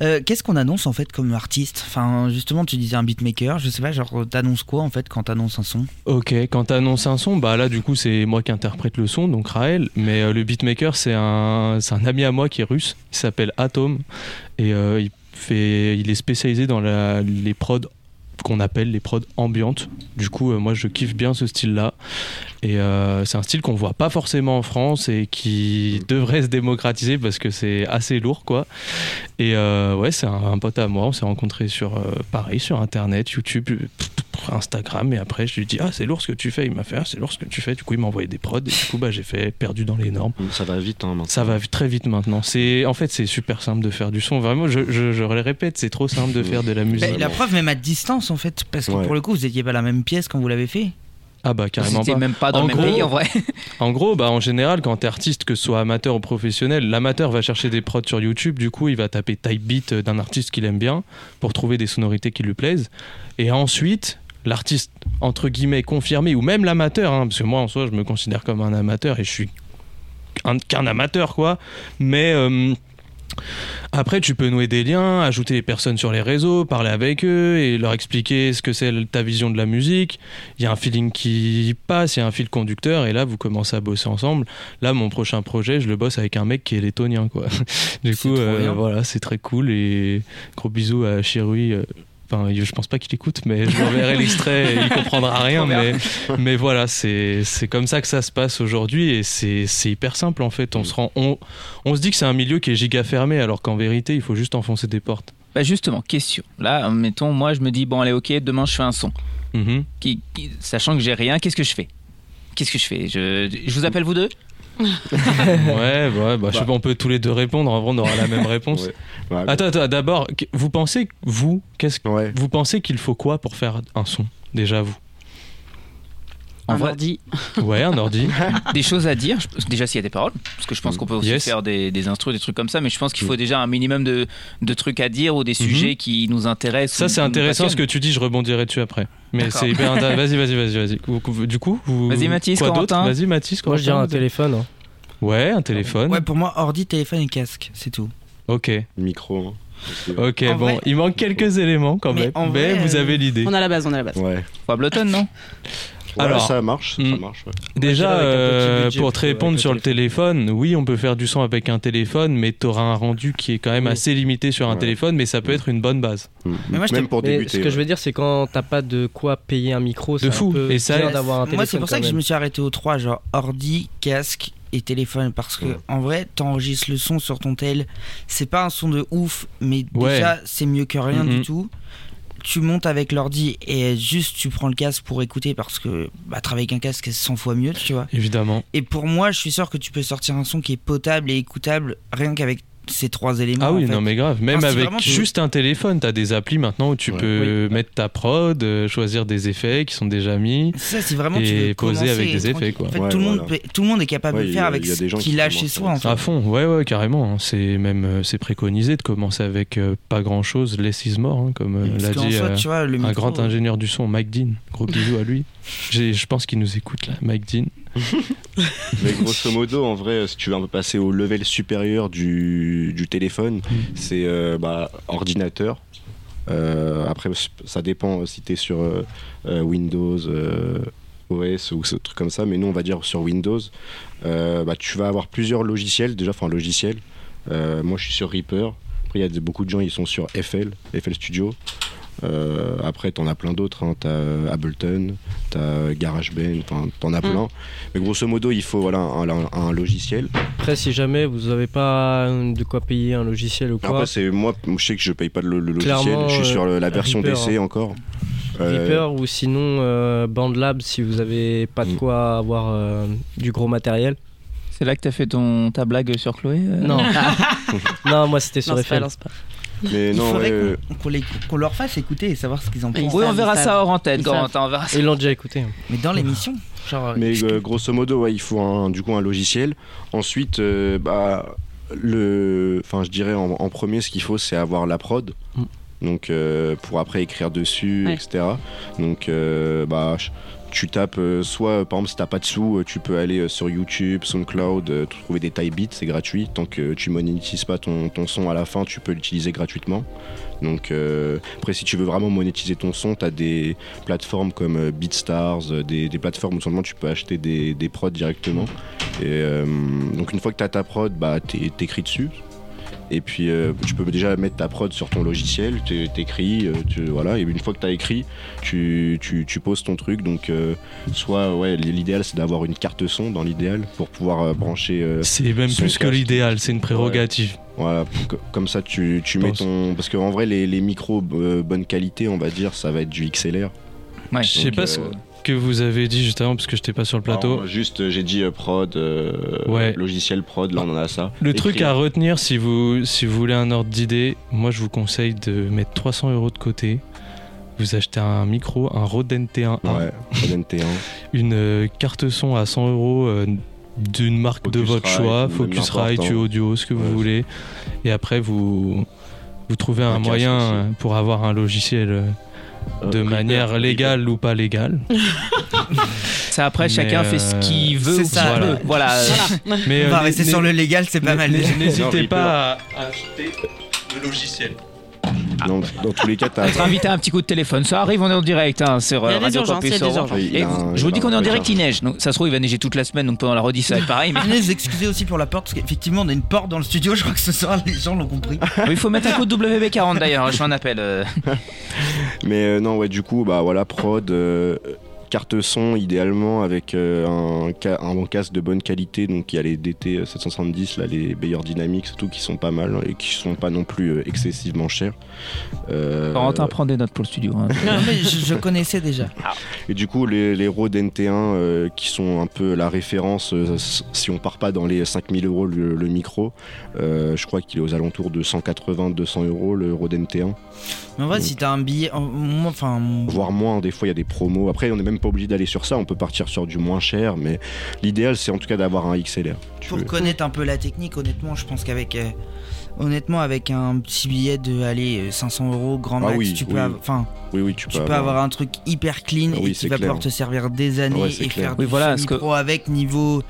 Euh, Qu'est-ce qu'on annonce en fait comme artiste? Enfin, justement, tu disais un beatmaker. Je sais pas, genre, t'annonces quoi en fait quand t'annonces un son? Ok, quand t'annonces un son, bah là du coup c'est moi qui interprète le son, donc Raël, mais euh, le beatmaker c'est un, c'est un ami à moi qui est russe, il s'appelle Atom, et euh, il, fait, il est spécialisé dans la, les prods qu'on appelle les prods ambiantes. Du coup, euh, moi je kiffe bien ce style-là. Et euh, c'est un style qu'on voit pas forcément en France et qui devrait se démocratiser parce que c'est assez lourd, quoi. Et euh, ouais, c'est un, pote à moi. On s'est rencontrés sur, pareil, sur Internet, YouTube, Instagram. Et après, je lui dis, ah, c'est lourd ce que tu fais. Il m'a fait, ah, c'est lourd ce que tu fais. Du coup, il m'a envoyé des prods. Et du coup, bah, j'ai fait perdu dans les normes. Ça va vite, hein, maintenant. Ça va très vite maintenant. C'est, en fait, c'est super simple de faire du son. Vraiment, je, je, je le répète, c'est trop simple de faire de la musique. Bah, La preuve, même à distance en fait, parce que Ouais. pour le coup, vous étiez pas la même pièce quand vous l'avez fait. Ah bah carrément C'était pas. même pas dans En le même gros- pays en vrai. En gros, bah, en général, quand t'es artiste, que ce soit amateur ou professionnel, l'amateur va chercher des prods sur YouTube, du coup, il va taper type beat d'un artiste qu'il aime bien pour trouver des sonorités qui lui plaisent. Et ensuite, l'artiste, entre guillemets, confirmé, ou même l'amateur, hein, parce que moi, en soi, je me considère comme un amateur et je suis un- qu'un amateur, quoi. Mais. euh, après, tu peux nouer des liens, ajouter les personnes sur les réseaux, parler avec eux et leur expliquer ce que c'est ta vision de la musique. Il y a un feeling qui passe, il y a un fil conducteur, et là, vous commencez à bosser ensemble. Là, mon prochain projet, je le bosse avec un mec qui est lettonien, quoi. Du coup, euh, voilà, c'est très cool et gros bisous à Chirui. Enfin, je pense pas qu'il écoute, mais je lui enverrai l'extrait et il comprendra rien. Mais, mais voilà, c'est c'est comme ça que ça se passe aujourd'hui et c'est hyper simple en fait. On se, rend, on, on se dit que c'est un milieu qui est giga fermé alors qu'en vérité, il faut juste enfoncer des portes. Bah justement, question. Là, mettons, moi je me dis, bon allez ok, demain je fais un son. Mhm. Qui, qui- sachant que j'ai rien, qu'est-ce que je fais? Qu'est-ce que je fais? Je, je vous appelle vous deux? ouais, ouais, bah, je sais pas, on peut tous les deux répondre. En vrai, on aura la même réponse. Ouais. Ouais. Attends, attends, d'abord, vous pensez, vous, qu'est-ce que Ouais. vous pensez qu'il faut quoi pour faire un son Déjà, vous? Un vrai, ordi. Ouais, un ordi. des choses à dire. je- Déjà s'il y a des paroles, parce que je pense qu'on peut aussi Yes. faire des, des instrus, des trucs comme ça, mais je pense qu'il faut déjà un minimum de, de trucs à dire ou des sujets qui nous intéressent. Ça, c'est intéressant ce que tu dis, je rebondirai dessus après. Mais c'est hyper intéressant. Vas-y, vas-y, vas-y, Du coup, vous. Vas-y, Mathis, quoi d'autre. Vas-y, Mathis, Moi, je dirais un téléphone. hein. Ouais, un téléphone. Ouais, pour moi, ordi, téléphone et casque, c'est tout. Ok, Micro. hein. ok, En bon, vrai- il manque quelques éléments quand Mais même. en mais vrai, vous euh, avez l'idée. On a la base, on a la base. Ouais. Faut Ableton, non? Ouais, Alors, ça marche, ça hmm. marche. ouais. Déjà, euh, budget, pour te répondre sur le téléphone, oui, on peut faire du son avec un téléphone, mais tu auras un rendu qui est quand même Oui. assez limité sur un Ouais. téléphone, mais ça peut être une bonne base. Hmm. Mais moi, je Même te- pour Mais débuter. ce que je veux dire, c'est quand t'as pas de quoi payer un micro, c'est De un fou. peu Et ça- bien d'avoir un téléphone. Moi, c'est pour ça que je me suis arrêté aux trois, genre ordi, casque et téléphone. Parce que Ouais. en vrai, t'enregistres le son sur ton tel. C'est pas un son de ouf, mais Ouais. déjà, c'est mieux que rien du tout. Tu montes avec l'ordi et juste tu prends le casque pour écouter parce que bah, travailler avec un casque c'est 100 fois mieux, tu vois. Évidemment. Et pour moi, je suis sûr que tu peux sortir un son qui est potable et écoutable rien qu'avec ces trois éléments. Ah oui, en fait. non mais grave. Même Enfin, si avec vraiment tu- juste un téléphone, t'as des applis maintenant où tu Ouais. peux mettre ta prod, euh, choisir des effets qui sont déjà mis. Ça, c'est vraiment tu Et veux poser avec des effets, quoi. En fait, Ouais, tout, le monde voilà. peut- tout le monde est capable Ouais, de le il y faire a- avec il y a des ce gens qui qu'il a chez soi. En fait. À fond, ouais, ouais, carrément. hein. C'est même euh, c'est préconisé de commencer avec euh, pas grand chose, less is more, hein, comme l'a dit euh, tu vois, un grand ingénieur du son, Mike Dean. Gros bisous à lui. J'ai- Je pense qu'il nous écoute là, Mike Dean. Mais grosso modo, en vrai, si tu veux un peu passer au level supérieur du, du téléphone, c'est euh, bah, ordinateur. Euh, après, ça dépend si tu es sur euh, Windows, OS ou ce truc comme ça. Mais nous, on va dire sur Windows, bah, tu vas avoir plusieurs logiciels. Déjà, enfin, logiciel. Euh, moi, je suis sur Reaper. Après, il y a beaucoup de gens, ils sont sur FL, FL Studio. Euh, après, t'en as plein d'autres. Hein. T'as Ableton, t'as GarageBand, enfin, t'en as Mm. plein. Mais grosso modo, il faut voilà, un, un- un logiciel. Après, si jamais vous n'avez pas de quoi payer un logiciel ou quoi, Après, c'est moi, je sais que je paye pas le, le logiciel. Clairement, je suis sur le- la euh, version Reaper, d'essai hein. encore. Euh, Reaper ou sinon euh, BandLab si vous avez pas de Mm. quoi avoir euh, du gros matériel. C'est là que t'as fait ton, ta blague sur Chloé euh Non. non, moi c'était sur Lance pas, pas. Mais Il non, faudrait ouais, euh, qu'on- leur fasse écouter et savoir ce qu'ils en pensent. Oui, on verra ça hors antenne, Ils Corentin, on verra ça. Ils l'ont déjà écouté. Mais dans l'émission, genre. Mais euh, grosso modo, ouais, il faut un, du coup un logiciel. Ensuite, euh, bah, le, enfin, je dirais en, en premier, ce qu'il faut, c'est avoir la prod. Mm. Donc, euh, pour après écrire dessus, Ouais. etc. Donc, euh, bah, tu tapes euh, soit, par exemple, si t'as pas de sous, euh, tu peux aller euh, sur YouTube, SoundCloud, euh, trouver des type beats, c'est gratuit. Tant que tu monétises pas ton, son à la fin, tu peux l'utiliser gratuitement. Donc, euh, après, si tu veux vraiment monétiser ton son, t'as des plateformes comme euh, BeatStars, euh, des, plateformes où seulement tu peux acheter des, prods directement. Euh, donc une fois que tu as ta prod, bah, t'é- t'écris dessus. Et puis euh, tu peux déjà mettre ta prod sur ton logiciel, t'é- t'écris, euh, tu, voilà. Et une fois que tu as écrit, tu, tu, tu poses ton truc. Donc euh, soit ouais, l'idéal c'est d'avoir une carte son dans l'idéal pour pouvoir euh, brancher. euh, C'est même plus que l'idéal, c'est une prérogative. voilà, que- comme ça tu, tu mets pense. ton. Parce qu'en vrai les, les micros euh, bonne qualité, on va dire, ça va être du XLR. Ouais. Je sais pas euh, ce que vous avez dit juste avant parce que j'étais pas sur le plateau. Juste euh, j'ai dit euh, prod, euh, Ouais. logiciel prod, là on en a ça. Le truc à retenir si vous, si vous voulez un ordre d'idée, moi je vous conseille de mettre 300 euros de côté. Vous achetez un micro, un Rode NT1, Ouais, Rode NT1. une euh, carte son à 100 euros d'une marque de votre Focusrite, choix, Focusrite, audio, ce que vous voulez. Et après vous, vous trouvez un, moyen pour avoir un logiciel de Euh, manière Reaper, légale ou pas légale. Ça, après, Mais, chacun fait ce euh, qu'il veut c'est ou ça. Voilà. veut. Voilà. euh, Mais On euh, va n'hé- rester sur le légal, c'est pas mal. N'hésitez pas à acheter le logiciel. Dans, dans tous les cas, t'as. Être invité à un petit coup de téléphone, ça arrive, on est en direct hein, sur Il y a euh, Radio Campus Et un- je vous dis qu'on est en direct, il neige. Donc, ça se trouve, il va neiger toute la semaine, donc pendant la redis, ça va être pareil. Mais Les excuser aussi pour la porte, parce qu'effectivement, on a une porte dans le studio, je crois que ce soir, les gens l'ont compris. il faut mettre un coup de WB40 d'ailleurs, je fais un appel. euh. Mais euh, non, ouais, du coup, bah voilà, prod, euh, carte son idéalement avec euh, un, un bon casque de bonne qualité. Donc il y a les DT 770, là, les Bayer Dynamics, tout qui sont pas mal et qui sont pas non plus euh, excessivement chers. Euh, Corentin prend des notes pour le studio. hein. Non, mais je, je connaissais déjà. Et du coup, les, les Rode NT1 euh, qui sont un peu la référence, euh, si on part pas dans les 5000 euros le, le micro, euh, je crois qu'il est aux alentours de 180-200 euros le Rode NT1, Mais en vrai, Donc. si t'as un billet. Enfin. voire moins. Des fois, il y a des promos. Après, on n'est même pas obligé d'aller sur ça, on peut partir sur du moins cher, mais l'idéal, c'est en tout cas d'avoir un XLR. Tu Pour veux. connaître un peu la technique, honnêtement, je pense qu'avec. euh, honnêtement, avec un petit billet de aller euh, 500 euros, grand Ah max, oui, tu peux, enfin, Oui, oui, tu peux, tu peux avoir un truc hyper clean Ah oui, et qui va clair. pouvoir te servir des années Ouais, et clair. faire Oui, du voilà, ce que- pro avec niveau.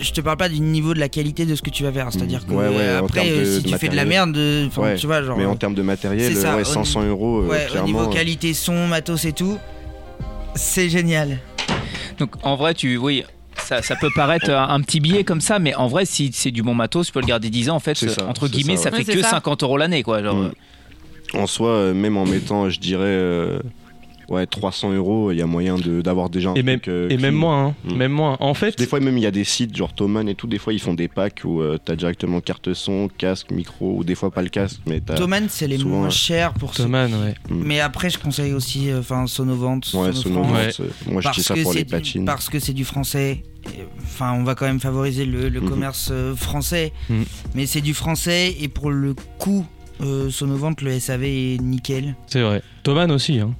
Je te parle pas du niveau de la qualité de ce que tu vas faire, c'est-à-dire que Ouais, ouais, euh, en après, euh, si de tu fais de la merde, euh, Ouais, tu vois, genre. Mais en euh, termes de matériel, c'est ça, ouais, au 500 euros, euh, ouais, au niveau qualité son, matos et tout, c'est génial. Donc en vrai, tu, oui, ça, ça peut paraître un, un petit billet comme ça, mais en vrai, si c'est du bon matos, tu peux le garder 10 ans. En fait, C'est ça, entre guillemets, ça, fait Ouais, que ça. 50 euros l'année, quoi. Genre, Mm. euh, En soi, euh, même en mettant, je dirais, euh, ouais, 300 euros, il y a moyen de- d'avoir déjà un Et même, truc, euh, et même moins, hein. Mm. même moins. En fait, Des fois, même, il y a des sites genre Thomann et tout. Des fois, ils font des packs où euh, t'as directement carte son, casque, micro, ou des fois pas le casque, mais t'as. Thomann, c'est les souvent, moins chers pour ceux. Thomann, ouais. Mais après, je conseille aussi, euh, enfin, Sonovant, Ouais, Sonofrance, Sonovant, Ouais. c'est- moi, je parce dis ça que pour c'est les du- patchines. Parce que c'est du français. Enfin, on va quand même favoriser le, le Mhm. commerce euh, français, Mhm. mais c'est du français et pour le coût. Euh, Sonovant, le SAV est nickel. C'est vrai. Thomann aussi, hein.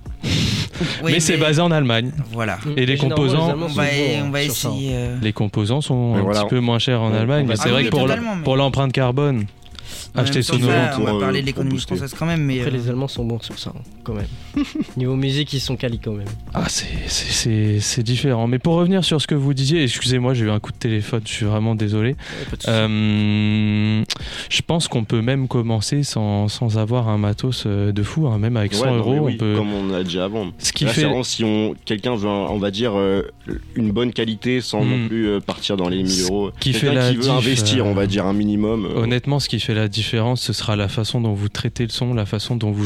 Oui, mais c'est basé en Allemagne. Voilà. Et les composants- On va, on va essayer. euh, Les composants sont Mais un voilà. petit peu moins chers en Ouais, Allemagne, mais va c'est Ah vrai oui, que pour, l'empreinte carbone, acheter Sonovant. ça, On va euh, parler de l'économie française quand même, mais. Après, euh, les Allemands sont bons sur ça, hein, quand même. Niveau musique, ils sont quali quand même. Ah, c'est- c'est c'est- c'est différent. Mais pour revenir sur ce que vous disiez, excusez-moi, j'ai eu un coup de téléphone, je suis vraiment désolé. Euh, je pense qu'on peut même commencer sans, sans avoir un matos euh, de fou, hein, même avec 100 Ouais, non, euros. mais oui, on peut... Comme on a dit avant. Ce qui Là, fait. vraiment si on, quelqu'un veut, un- on va dire, euh, une bonne qualité sans Hmm. non plus euh, partir dans les 1000 Ce euros. qui fait la qui veut diff, investir, euh, on va dire un minimum. euh, Honnêtement, ce qui fait la différence, ce sera la façon dont vous traitez le son, la façon dont vous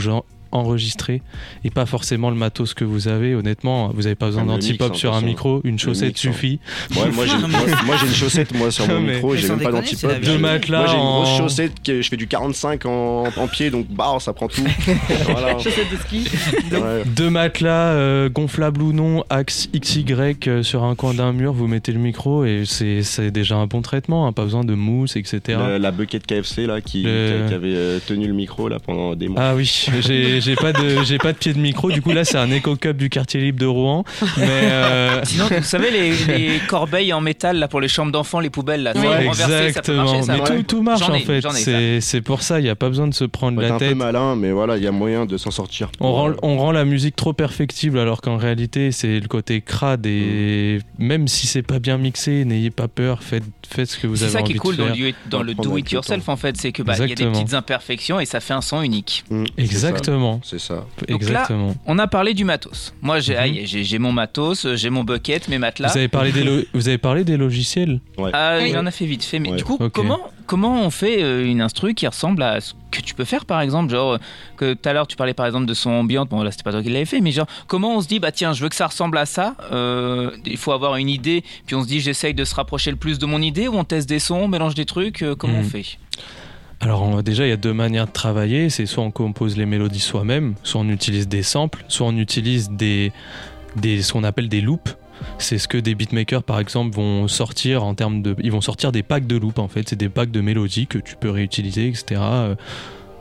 enregistrer et pas forcément le matos que vous avez. Honnêtement, vous avez pas besoin le d'anti-pop mix, sur un 100%. micro, une chaussette hein. suffit. Ouais, moi, j'ai, moi, moi, j'ai une chaussette moi sur mon micro, j'ai même pas d'anti-pop. Deux matelas Moi j'ai une grosse en- chaussette que je fais du 45 en, en pied donc bah ça prend tout. voilà. Chaussettes de ski. Ouais. Deux matelas, euh, gonflables ou non, axe XY euh, sur un coin d'un mur, vous mettez le micro et c'est c'est déjà un bon traitement, hein, pas besoin de mousse, etc. Le- la bucket KFC là qui, Le- qui avait euh, tenu le micro là pendant des mois. Ah oui, j'ai j'ai pas de j'ai pas de pied de micro. Du coup là c'est un Eco Cup du quartier libre de Rouen. Mais euh, Sinon, vous savez, les, les corbeilles en métal là, pour les chambres d'enfants, les poubelles, là, Ouais, c'est renversé, ça peut exactement. marcher, ça mais ouais. tout, tout marche en fait. C'est c'est pour ça. Il y a pas besoin de se prendre Ouais, la un peu tête. malin mais voilà il y a moyen de s'en sortir. On rend, on rend la musique trop perfectible alors qu'en réalité c'est le côté crade et même si c'est pas bien mixé, n'ayez pas peur, faites, faites ce que vous C'est avez ça envie qui est cool de dans le, dans le Apprendre do it yourself en fait, c'est que bah, il y a des petites imperfections et ça fait un son unique. Mm, c'est Exactement, ça, C'est ça. Donc là, exactement. On a parlé du matos. Moi, j'ai Mhm. aïe, j'ai mon matos, j'ai mon bucket, mes matelas. Vous avez parlé des lo- vous avez parlé des logiciels? Ah, Oui. il en a fait vite fait. Mais Ouais. du coup, comment, comment on fait euh, une instru qui ressemble à ce que tu peux faire par exemple? Genre, euh, que tout à l'heure tu parlais par exemple de son ambiante. Bon, là c'était pas toi qui l'avais fait, mais genre, comment on se dit, bah tiens, je veux que ça ressemble à ça Euh, Il faut avoir une idée, puis on se dit, j'essaye de se rapprocher le plus de mon idée, ou on teste des sons, on mélange des trucs, euh, comment on Mhm. fait? Alors on- déjà il y a deux manières de travailler, c'est soit on compose les mélodies soi-même, soit on utilise des samples, soit on utilise des, des ce qu'on appelle des loops. C'est ce que des beatmakers par exemple vont sortir en termes de, ils vont sortir des packs de loops en fait, c'est des packs de mélodies que tu peux réutiliser, etc. euh,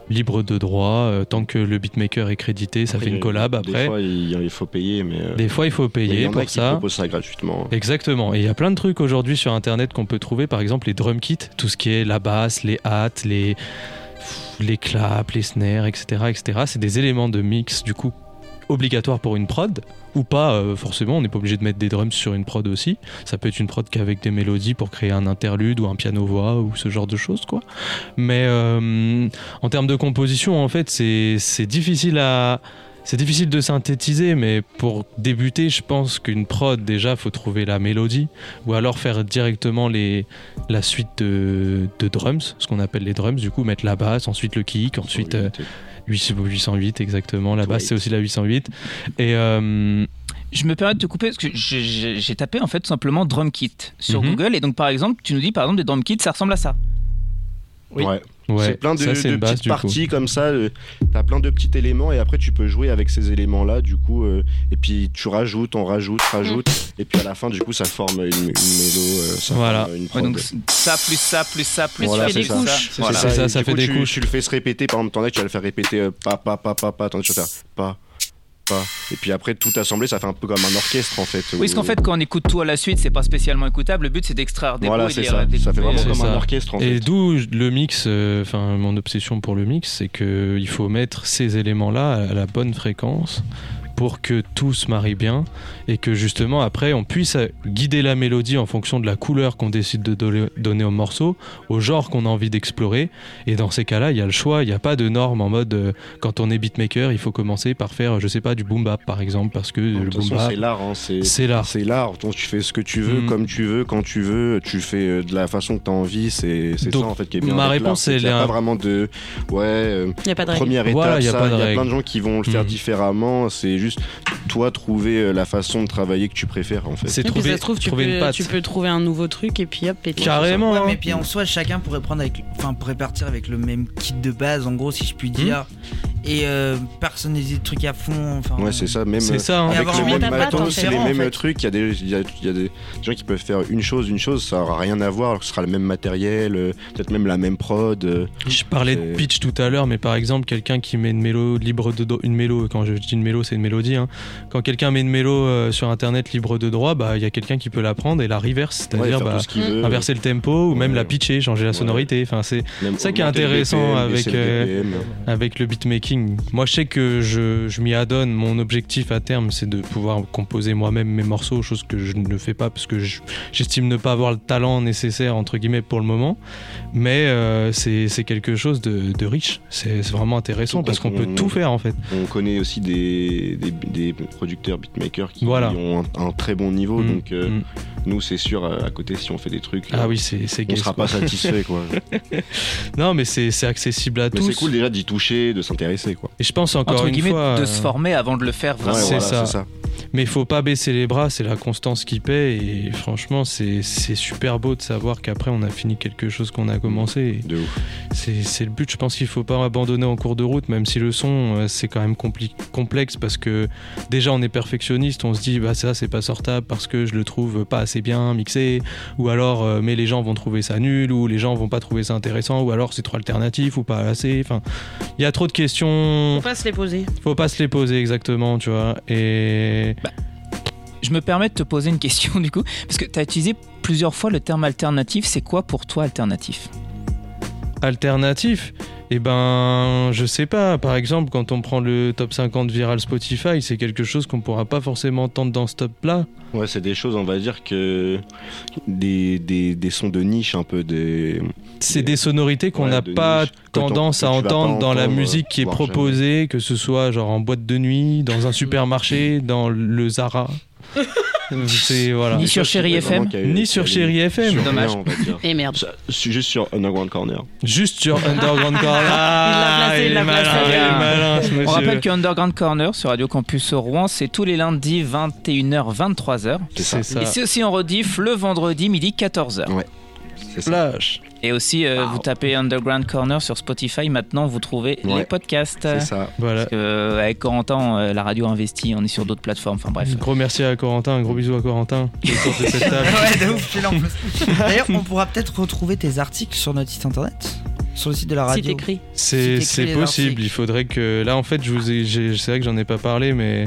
libre de droit, euh, tant que le beatmaker est crédité, ça Après, fait une il y a- collab Des après. fois il, faut payer mais. euh, Des fois il faut y payer en a pour qui ça. proposent ça gratuitement. Exactement. Et il y a plein de trucs aujourd'hui sur internet qu'on peut trouver, par exemple les drum kits, tout ce qui est la basse, les hats, les, les claps, les snares, etc. etc. C'est des éléments de mix du coup obligatoires pour une prod ou pas euh, forcément on n'est pas obligé de mettre des drums sur une prod aussi. Ça peut être une prod qu'avec des mélodies pour créer un interlude ou un piano voix ou ce genre de choses quoi. Mais euh, en termes de composition en fait c'est difficile à c'est difficile de synthétiser, mais pour débuter, je pense qu'une prod, déjà, faut trouver la mélodie, ou alors faire directement les, la suite de, de drums, ce qu'on appelle les drums, du coup, mettre la basse, ensuite le kick, ensuite euh, 808 exactement, la basse c'est aussi la 808. Et euh, Je me permets de te couper parce que j'ai- tapé en fait tout simplement drum kit sur Mhm. Google et donc par exemple tu nous dis par exemple des drum kits ça ressemble à ça. Oui. Ouais. ouais, c'est plein de, ça, de base, petites coup. parties comme ça. euh, T'as plein de petits éléments et après tu peux jouer avec ces éléments-là du coup. euh, et puis tu rajoutes, on rajoute, rajoute. Et puis à la fin du coup ça forme une, une mélo. euh, ça Voilà. forme une Ouais, donc ça plus ça plus ça plus Voilà, tu fais des ça. couches. C'est Voilà. ça. et ça du fait coup, des tu, couches. Tu le fais se répéter, par exemple, t'en as, tu vas le faire répéter euh, pas, pas, pas, pas, pas, attends, tu vas faire pas, pas. Et puis après, tout assemblé, ça fait un peu comme un orchestre en fait. Oui, parce qu'en fait quand on écoute tout à la suite c'est pas spécialement écoutable. Le but c'est d'extraire des voilà, mots et ça. Ça fait vraiment comme un orchestre en Et fait. d'où le mix, euh, enfin mon obsession pour le mix, c'est que il faut mettre ces éléments-là à la bonne fréquence pour que tout se marie bien et que justement après on puisse guider la mélodie en fonction de la couleur qu'on décide de donner- donner au morceau, au genre qu'on a envie d'explorer. Et dans ces cas-là, il y a le choix, il n'y a pas de norme en mode euh, quand on est beatmaker, il faut commencer par faire, je sais pas, du boom bap par exemple, parce que le boom bap, c'est l'art, hein, c'est c'est l'art. c'est l'art. Donc tu fais ce que tu veux, Mm. comme tu veux, quand tu veux. Tu fais euh, de la façon que tu as envie. C'est c'est ça en fait qui est bien. ma réponse, c'est elle qu'il y a est pas vraiment de ouais. euh, Il n'y a pas de règle. première étape, Voilà, y a ça, pas de il y a règle. plein de gens qui vont le faire Mm. différemment. C'est juste toi trouver euh, la façon de travailler que tu préfères en fait. C'est trouver, ça se trouve, tu trouver une peux, patte. tu peux trouver un nouveau truc et puis hop, et Carrément. Ouais, hein. mais puis en soi, chacun pourrait prendre avec, enfin, pourrait partir avec le même kit de base, en gros, si je puis dire, et euh, personnaliser le truc à fond. Enfin, Ouais, c'est ça. Même C'est ça, hein. Et avec le même matos, c'est les En mêmes fait. trucs. Il y a des, il y a, il y a des gens qui peuvent faire une chose, une chose, ça aura rien à voir. alors que Ce sera le même matériel, euh, peut-être même la même prod. Je parlais de pitch tout à l'heure, mais par exemple, quelqu'un qui met une mélo libre de do- une mélo, quand je dis une mélo, c'est une mélodie. hein. Quand quelqu'un met une mélo euh, sur internet libre de droit, bah il y a quelqu'un qui peut la prendre et la reverse, c'est-à-dire bah, ce inverser le tempo ou même la pitcher, changer la sonorité. Enfin, c'est ça qui est intéressant BPM, avec, euh, BPM. avec le beatmaking. Moi, je sais que je, je m'y adonne. Mon objectif à terme, c'est de pouvoir composer moi-même mes morceaux, chose que je ne fais pas parce que je- j'estime ne pas avoir le talent nécessaire, entre guillemets, pour le moment. Mais euh, c'est quelque chose de, de riche. C'est vraiment intéressant parce qu'on peut tout faire en fait. On connaît aussi des, des, des producteurs beatmakers qui Voilà. ont un, un très bon niveau. Mm, Donc, euh, mm. Nous, c'est sûr, à côté, si on fait des trucs, Ah euh, oui, c'est c'est on gay. sera quoi. pas satisfait, quoi. Non, mais c'est c'est accessible à Mais tous. c'est cool déjà d'y toucher, de s'intéresser, quoi. Et je pense encore Entre une guillemets, fois. de euh, se former avant de le faire vraiment. Ouais, c'est voilà, ça. Mais il faut pas baisser les bras, c'est la constance qui paie. Et franchement, c'est c'est super beau de savoir qu'après, on a fini quelque chose qu'on a commencé. De ouf. C'est c'est le but. Je pense qu'il faut pas abandonner en cours de route, même si le son, c'est quand même complexe parce que déjà, on est perfectionniste. On se dit, bah ça, c'est pas sortable parce que je le trouve pas assez bien mixé. Ou alors, euh, mais les gens vont trouver ça nul. Ou les gens vont pas trouver ça intéressant. Ou alors, c'est trop alternatif ou pas assez. Enfin, il y a trop de questions. Faut pas se les poser. Faut pas se les poser exactement, tu vois. Et Je me permets de te poser une question du coup, parce que tu as utilisé plusieurs fois le terme alternatif. C'est quoi pour toi alternatif? Alternatif? Eh ben, je sais pas. Par exemple, quand on prend le top 50 viral Spotify, c'est quelque chose qu'on pourra pas forcément entendre dans ce top-là. Ouais, c'est des choses, on va dire que. Des, des, des sons de niche, un peu. Des... C'est des sonorités qu'on n'a pas niche. Tendance à entendre dans la musique qui est proposée, que ce soit genre en boîte de nuit, dans un supermarché, dans le Zara. c'est voilà. Ni sur Chéri FM, Ni sur Chéri FM. Dommage. on. Et merde. Juste sur Underground Corner. Juste sur Underground Corner. Ah, placé, il l'a placé. il est malin, ce On monsieur. rappelle que Underground Corner sur Radio Campus Rouen, c'est tous les lundis 21h 23h. C'est ça. C'est ça. Et c'est aussi en rediff le vendredi midi 14h. C'est ça. Flash. Et aussi, euh, vous tapez Underground Corner sur Spotify, maintenant vous trouvez les podcasts. C'est ça. Voilà. Parce que, euh, avec Corentin, euh, la radio investit, on est sur d'autres plateformes, enfin bref. Un gros merci à Corentin, un gros bisou à Corentin de cette table. ouais, de ouf. D'ailleurs, on pourra peut-être retrouver tes articles sur notre site internet, sur le site de la radio. C'est les possible. articles. Il faudrait que. Là, en fait, je vous ai. j'ai- C'est vrai que j'en ai pas parlé, mais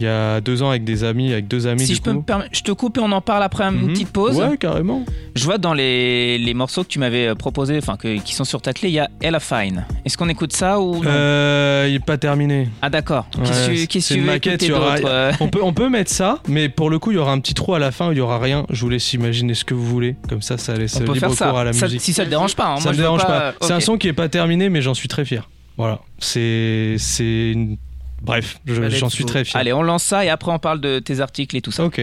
il y a deux ans avec des amis, avec deux amis. Si du je peux me permettre, je te coupe et on en parle après une Mhm. petite pause. Ouais, carrément. Je vois dans les, les morceaux que tu m'avais euh, proposés, enfin que- qui sont sur ta clé, il y a Ella Fine. Est-ce qu'on écoute ça ou non Euh, il est pas terminé. Ah d'accord. Ouais, Qu'est-ce que tu- c'est qu'est-ce que tu une veux maquette, écouter aura- euh On peut, on peut mettre ça, mais pour le coup, il y aura un petit trou à la fin où il y aura rien. Je vous laisse imaginer ce que vous voulez. Comme ça, ça laisse On peut libre faire cours ça. à la Ça- musique. Si ça te dérange pas. hein. ça Moi, me je dérange pas. C'est un son qui est pas terminé, mais j'en suis très fier. Voilà. C'est. C'est. une- Bref, je- j'en suis très fier. Allez, on lance ça et après on parle de tes articles et tout ça. Ok.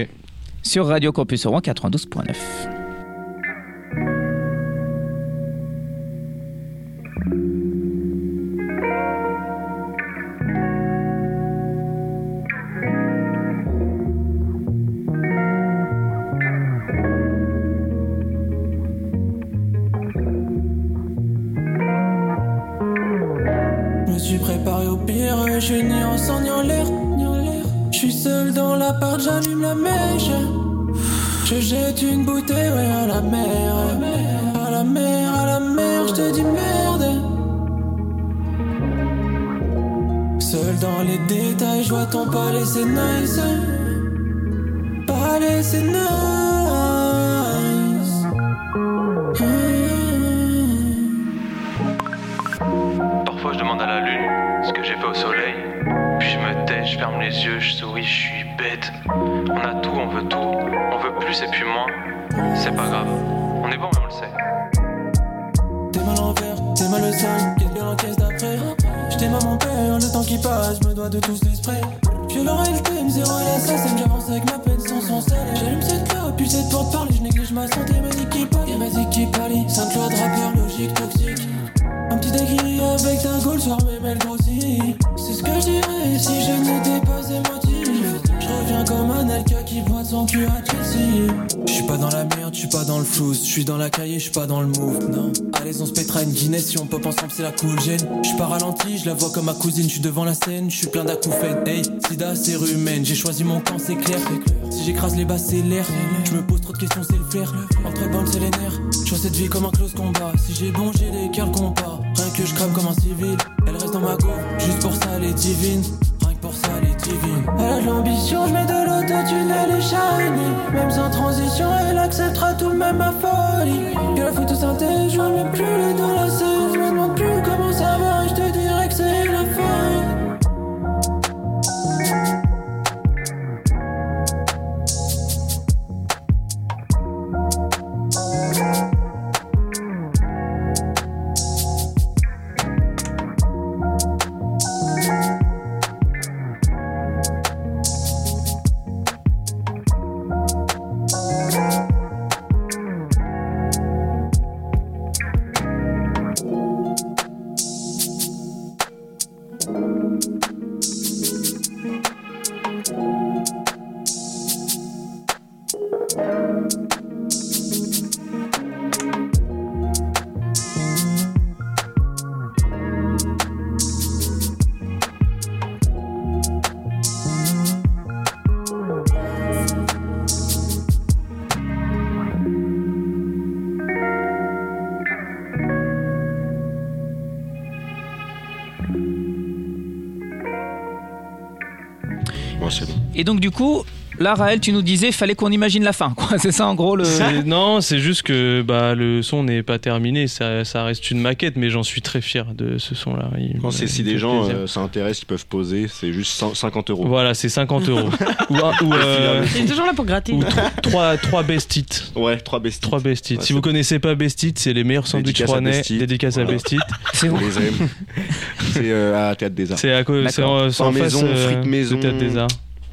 Sur Radio Campus Rouen 92.9. me suis préparé au pire, je suis ni en sang ni en l'air, ni en l'air. Je suis seul dans l'appart, j'allume la mèche. Je jette une bouteille, ouais, à la mer. À la mer, à la mer, je te dis merde. Seul dans les détails, je vois ton palais, c'est nice. Palais, c'est nice. Puis je me tais, je ferme les yeux, je souris, je suis bête. On a tout, on veut tout, on veut plus et puis moins. C'est pas grave, on est bon mais on le sait. T'es mal en vert, t'es mal le sale, quelle bien l'encaisse d'après. J't'aime à mon père, le temps qui passe, je me dois de tous les sprays. Violent et le thème, zéro l'assassin, j'avance avec ma peine sans son salaire. J'allume cette clope, puis cette porte parler, je néglige ma santé, ma dit qui parle, ma dit qui parle. Sainte-Loi de rappeur, logique, toxique. Un petit aiguille avec un goal, soir même elle grossit. Si je n'étais pas émotif. Je reviens comme un Alka qui boit son cul à Chelsea. Je suis pas dans la merde, je suis pas dans le flou. Je suis dans la cahier, je suis pas dans le move. Non. Allez, on se pètera une Guinness si on pop ensemble, c'est la cool gêne. Je suis pas ralenti, je la vois comme ma cousine. Je suis devant la scène, je suis plein d'acouphènes. Hey, sida, c'est humaine. J'ai choisi mon camp, c'est clair. Si j'écrase les basses, c'est l'air. Je me pose trop de questions, c'est le flair. Entre bandes, c'est les nerfs. Je cette vie comme un close combat? Si j'ai bon, j'ai les cœurs compas. Rien que je crame comme un civil. Elle reste dans ma go, juste pour ça, elle est divine. Rien que pour ça, elle est divine. Elle a de l'ambition, je mets de l'autotune, elle est shiny. Même sans transition, elle acceptera tout même ma folie. Que la photosynthèse, je vois même plus les donc du coup, là Raël, tu nous disais fallait qu'on imagine la fin, quoi. C'est ça en gros le. Non, c'est juste que bah, le son n'est pas terminé, ça, ça reste une maquette, mais j'en suis très fier de ce son-là. Quand c'est si des gens euh, s'intéressent, ils peuvent poser, c'est juste 100 50 euros. Voilà, c'est 50 euros. ou ou, euh, C'est toujours là pour gratter. ou tro- trois, trois best hits. Ouais, 3 besties. Trois best hits. Ouais, si c'est vous connaissez pas best hits, c'est les meilleurs sandwichs rouennais. Best. Dédicace à best hits. C'est On où les aime. c'est euh, à Théâtre des Arts. C'est à cause, c'est en, en face maison, euh, frites maison. Théâtre des Arts.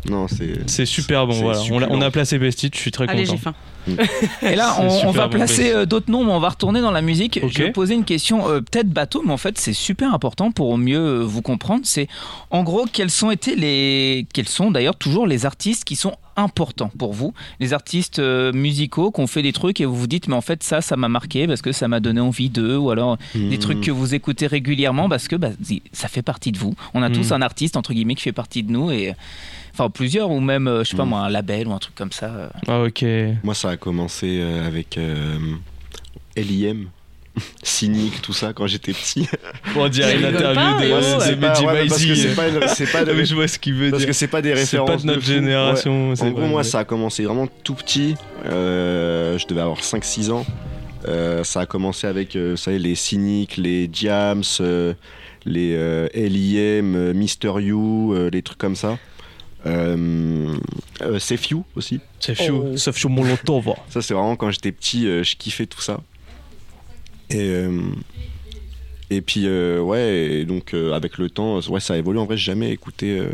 Non, c'est. Super bon. Voilà, on, a placé best hits. Je suis très Allez, content. j'ai faim. Et là, on, va bon, placer euh, d'autres noms, mais on va retourner dans la musique. Je vais poser une question euh, peut-être bateau, mais en fait, c'est super important pour mieux euh, vous comprendre. C'est en gros, quels sont été les, quels sont d'ailleurs toujours les artistes qui sont importants pour vous, les artistes euh, musicaux qui ont fait des trucs et vous vous dites, mais en fait, ça, ça m'a marqué parce que ça m'a donné envie d'eux, ou alors des Hmm. trucs que vous écoutez régulièrement parce que bah, ça fait partie de vous. On a tous Mm. un artiste entre guillemets qui fait partie de nous et enfin plusieurs ou même euh, je sais pas Mm. moi un label ou un truc comme ça. euh. Ah, ok. Moi, ça a commencé avec euh, LIM, cynique, tout ça, quand j'étais petit. On dirait une interview de, oh, c'est pas- ouais, parce c'est c'est de, je vois ce qu'il veut parce dire. que c'est pas des C'est références. pas de notre génération. Ouais. c'est En gros, vrai, moi, ça a commencé vraiment tout petit. Euh, je devais avoir 5-6 ans. Euh, ça a commencé avec, euh, vous savez, les cyniques, les Diams, euh, les euh, LIM, Mister You, euh, les trucs comme ça. Euh, euh, C'est Few aussi. C'est chaud. Sauf chaud Molotov. Ça, c'est vraiment quand j'étais petit, euh, je kiffais tout ça. Et, euh, et puis, euh, ouais, et donc euh, avec le temps, ouais, ça a évolué. En vrai, j'ai jamais écouté euh,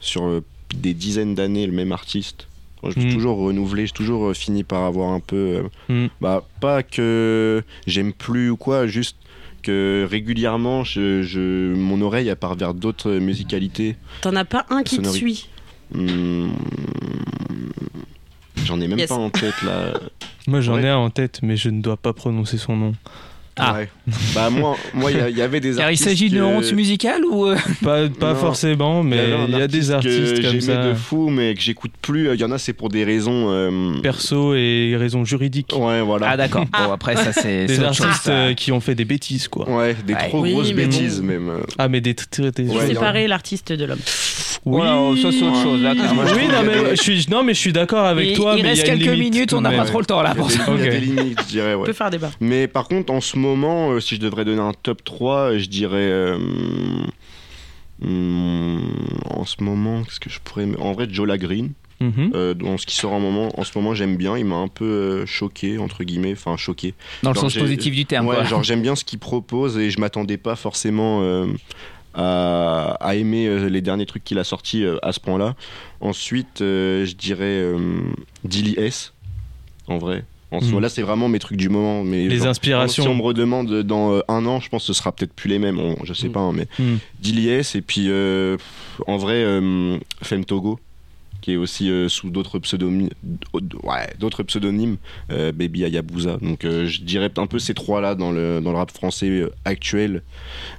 sur des dizaines d'années le même artiste. Je me suis Mm. toujours renouvelé, j'ai toujours fini par avoir un peu. euh, Mm. Bah, pas que j'aime plus ou quoi, juste que régulièrement, je, je- mon oreille elle part vers d'autres musicalités. T'en as pas un qui te suit? Hmm, J'en ai même Yes. pas en tête là. Moi, j'en Ouais. ai un en tête, mais je ne dois pas prononcer son nom. Ah. Ouais. Bah moi, moi, il y avait des Car il artistes. s'agit d'une que- honte musicale ou euh, Pas, forcément, mais il y a des que artistes comme j'aimais ça. de fou, mais que j'écoute plus. Il y en a, c'est pour des raisons. euh, Perso et raisons juridiques. Ouais, voilà. Ah d'accord. Bon après ça c'est Des c'est autre chose, artistes ça. euh, qui ont fait des bêtises, quoi. Ouais, des Ouais. trop Oui, grosses mais bon. bêtises même. Ah, mais des. des- des- Ouais, Séparer l'artiste de l'homme. Oui, Voilà, ça c'est autre chose. Là, clairement. moi, je oui, non, mais je suis, non, mais je suis d'accord avec Il- toi. il mais reste y a quelques limite, minutes, on n'a pas trop le temps là pour ça. il y a Ok. des limites, je dirais. On peut faire débat. Mais par contre, en ce moment, euh, si je devrais donner un top 3, je dirais. euh, hmm, en ce moment, qu'est-ce que je pourrais. En vrai, Joe Green. Mhm. Euh, dans ce qui sort en, moment, en ce moment, j'aime bien. Il m'a un peu euh, choqué, entre guillemets. Enfin, choqué. Dans le sens positif du terme. Ouais, quoi. genre j'aime bien ce qu'il propose et je m'attendais pas forcément euh, à, à aimer euh, les derniers trucs qu'il a sortis euh, à ce point-là. Ensuite, euh, je dirais Dilly S. En vrai. En ce Mm. moment-là, c'est vraiment mes trucs du moment. Mais Les genre, inspirations. Si on me redemande dans euh, un an, je pense que ce sera peut-être plus les mêmes. On- je sais pas, hein, mais Mm. Dilly S. Et puis, euh, en vrai, euh, Femme Togo qui est aussi euh, sous d'autres pseudonymes, ouais, d'autres pseudonymes, euh, Baby Ayabusa. Donc euh, je dirais un peu ces trois-là dans le, dans le rap français actuel,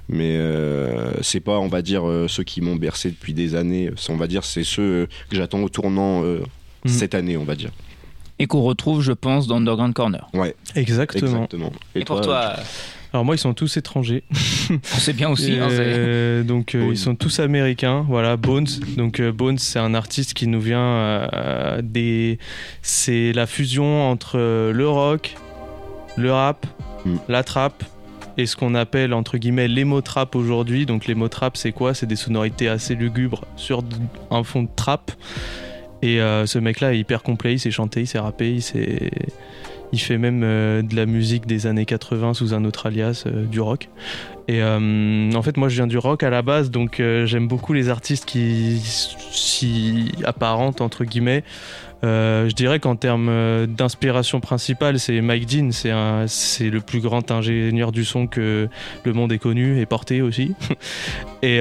mais euh, c'est pas, on va dire, euh, ceux qui m'ont bercé depuis des années. C'est, on va dire, c'est ceux que j'attends au tournant euh, Mhm. cette année, on va dire. Et qu'on retrouve, je pense, dans Underground Corner. Ouais, Exactement. exactement. Et, pour toi, Alors, moi, ils sont tous étrangers. c'est bien aussi. hein, Euh, donc euh, ils sont tous américains, voilà. Bones, donc euh, Bones, c'est un artiste qui nous vient euh, des, c'est la fusion entre euh, le rock, le rap, Mm. la trap et ce qu'on appelle entre guillemets l'emo trap aujourd'hui. Donc l'emo trap, c'est quoi? C'est des sonorités assez lugubres sur un fond de trap. Et euh, ce mec-là est hyper complet, il sait chanter, il sait rapper, il sait il fait même euh, de la musique des années 80 sous un autre alias, euh, du rock. Et euh, en fait, moi, je viens du rock à la base, donc euh, j'aime beaucoup les artistes qui s'y apparentent, entre guillemets. Euh, je dirais qu'en termes d'inspiration principale, c'est Mike Dean, c'est le plus grand ingénieur du son que le monde ait connu et porté aussi. et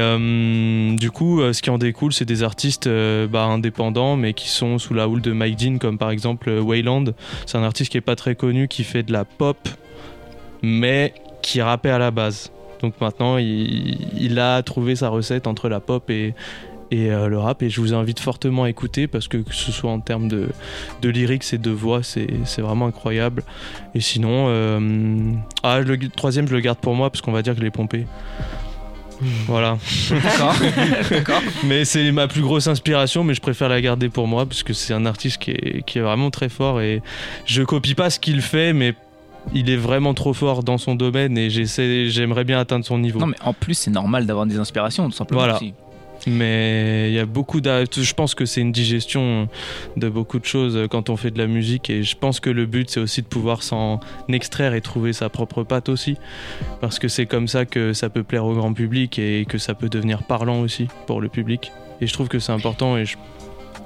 du coup, ce qui en découle, c'est des artistes bah, indépendants, mais qui sont sous la houle de Mike Dean, comme par exemple Wayland. C'est un artiste qui est pas très connu, qui fait de la pop, mais qui rappait à la base. Donc maintenant, il, il a trouvé sa recette entre la pop et, et euh, le rap. Et je vous invite fortement à écouter parce que que ce soit en termes de, de lyrics et de voix, c'est vraiment incroyable. Et sinon, euh, ah, le troisième, je le garde pour moi parce qu'on va dire que je l'ai pompé. Voilà. D'accord. Mais c'est ma plus grosse inspiration, mais je préfère la garder pour moi parce que c'est un artiste qui est, qui est vraiment très fort et je copie pas ce qu'il fait, mais il est vraiment trop fort dans son domaine et j'aimerais bien atteindre son niveau. Non, mais en plus, c'est normal d'avoir des inspirations, tout simplement. Voilà. aussi. Mais il y a beaucoup d'a- Je pense que c'est une digestion de beaucoup de choses quand on fait de la musique et je pense que le but c'est aussi de pouvoir s'en extraire et trouver sa propre patte aussi. Parce que c'est comme ça que ça peut plaire au grand public et que ça peut devenir parlant aussi pour le public. Et je trouve que c'est important et je,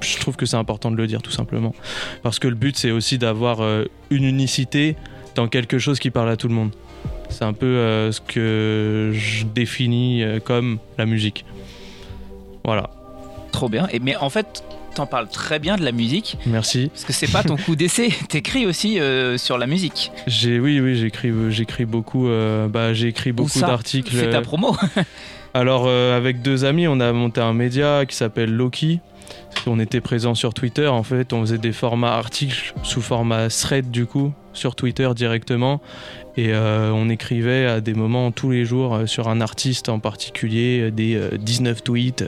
je trouve que c'est important de le dire tout simplement. Parce que le but c'est aussi d'avoir euh, une unicité dans quelque chose qui parle à tout le monde. C'est un peu euh, ce que je définis euh, comme la musique. Voilà, Trop bien. Et, mais en fait, t'en parles très bien de la musique, merci. parce que c'est pas ton coup d'essai. T'écris aussi euh, sur la musique. J'ai oui oui j'écris j'écris beaucoup euh, bah j'ai écrit Où beaucoup d'articles. Fais ta promo. Alors euh, avec deux amis on a monté un média qui s'appelle Loki. On était présent sur Twitter en fait on faisait des formats articles sous format thread du coup sur Twitter directement. Et euh, on écrivait à des moments tous les jours euh, sur un artiste en particulier euh, des euh, 19 tweets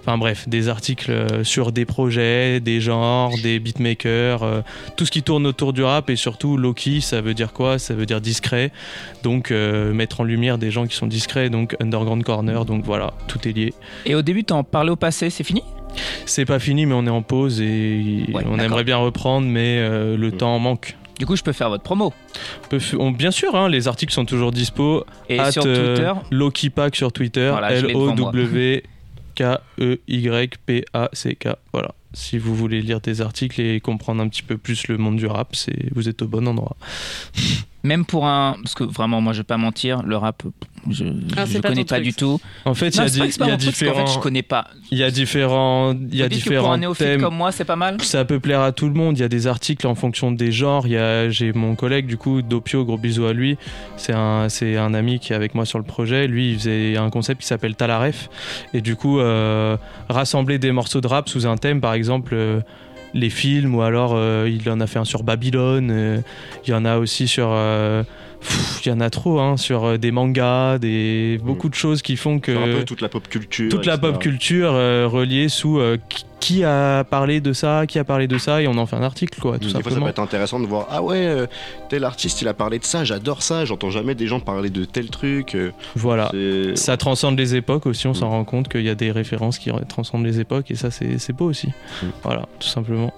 enfin bref des articles sur des projets des genres des beatmakers tout ce qui tourne autour du rap. Et surtout Loki ça veut dire quoi? Ça veut dire discret. Donc mettre en lumière des gens qui sont discrets. Donc underground corner donc voilà tout est lié. Et au début, t'en parlais au passé, c'est fini? C'est pas fini mais on est en pause et Ouais, on aimerait bien reprendre mais euh, le Mm. temps manque Du coup, je peux faire votre promo. On bien sûr hein, les articles sont toujours dispo Et At, sur euh, Twitter, Loki Pack sur Twitter Voilà, je l'ai L O devant moi. W K E voilà si vous voulez lire des articles et comprendre un petit peu plus le monde du rap vous êtes au bon endroit même pour un. Parce que vraiment, moi, je vais pas mentir, le rap, je, Ah, je c'est pas connais pas truc, du tout. en fait il y a, di- y a différents fait, je connais pas. il y a différents il y a que pour un différents néophyte thèmes comme moi, c'est pas mal Ça peut plaire à tout le monde. Il y a des articles en fonction des genres. Il y a, j'ai mon collègue du coup, Dopio, gros bisous à lui. C'est un, c'est un ami qui est avec moi sur le projet. Lui, il faisait un concept qui s'appelle Talaref. Et du coup, euh, rassembler des morceaux de rap sous un thème, par exemple. euh, les films ou alors euh, il en a fait un sur Babylone euh, il y en a aussi sur euh, il y en a trop hein, sur euh, des mangas des beaucoup de choses qui font que un peu toute la pop culture. toute la pop culture euh, reliée sous euh, qui- a parlé de ça, qui a parlé de ça, et on en fait un article, quoi, tout Des fois, ça peut être intéressant de voir ah ouais, euh, tel artiste il a parlé de ça, j'adore ça, j'entends jamais des gens parler de tel truc. Voilà. Ça transcende les époques aussi, on s'en Mm. rend compte qu'il y a des références qui transcendent les époques, et ça, c'est c'est beau aussi. Mm. Voilà, tout simplement.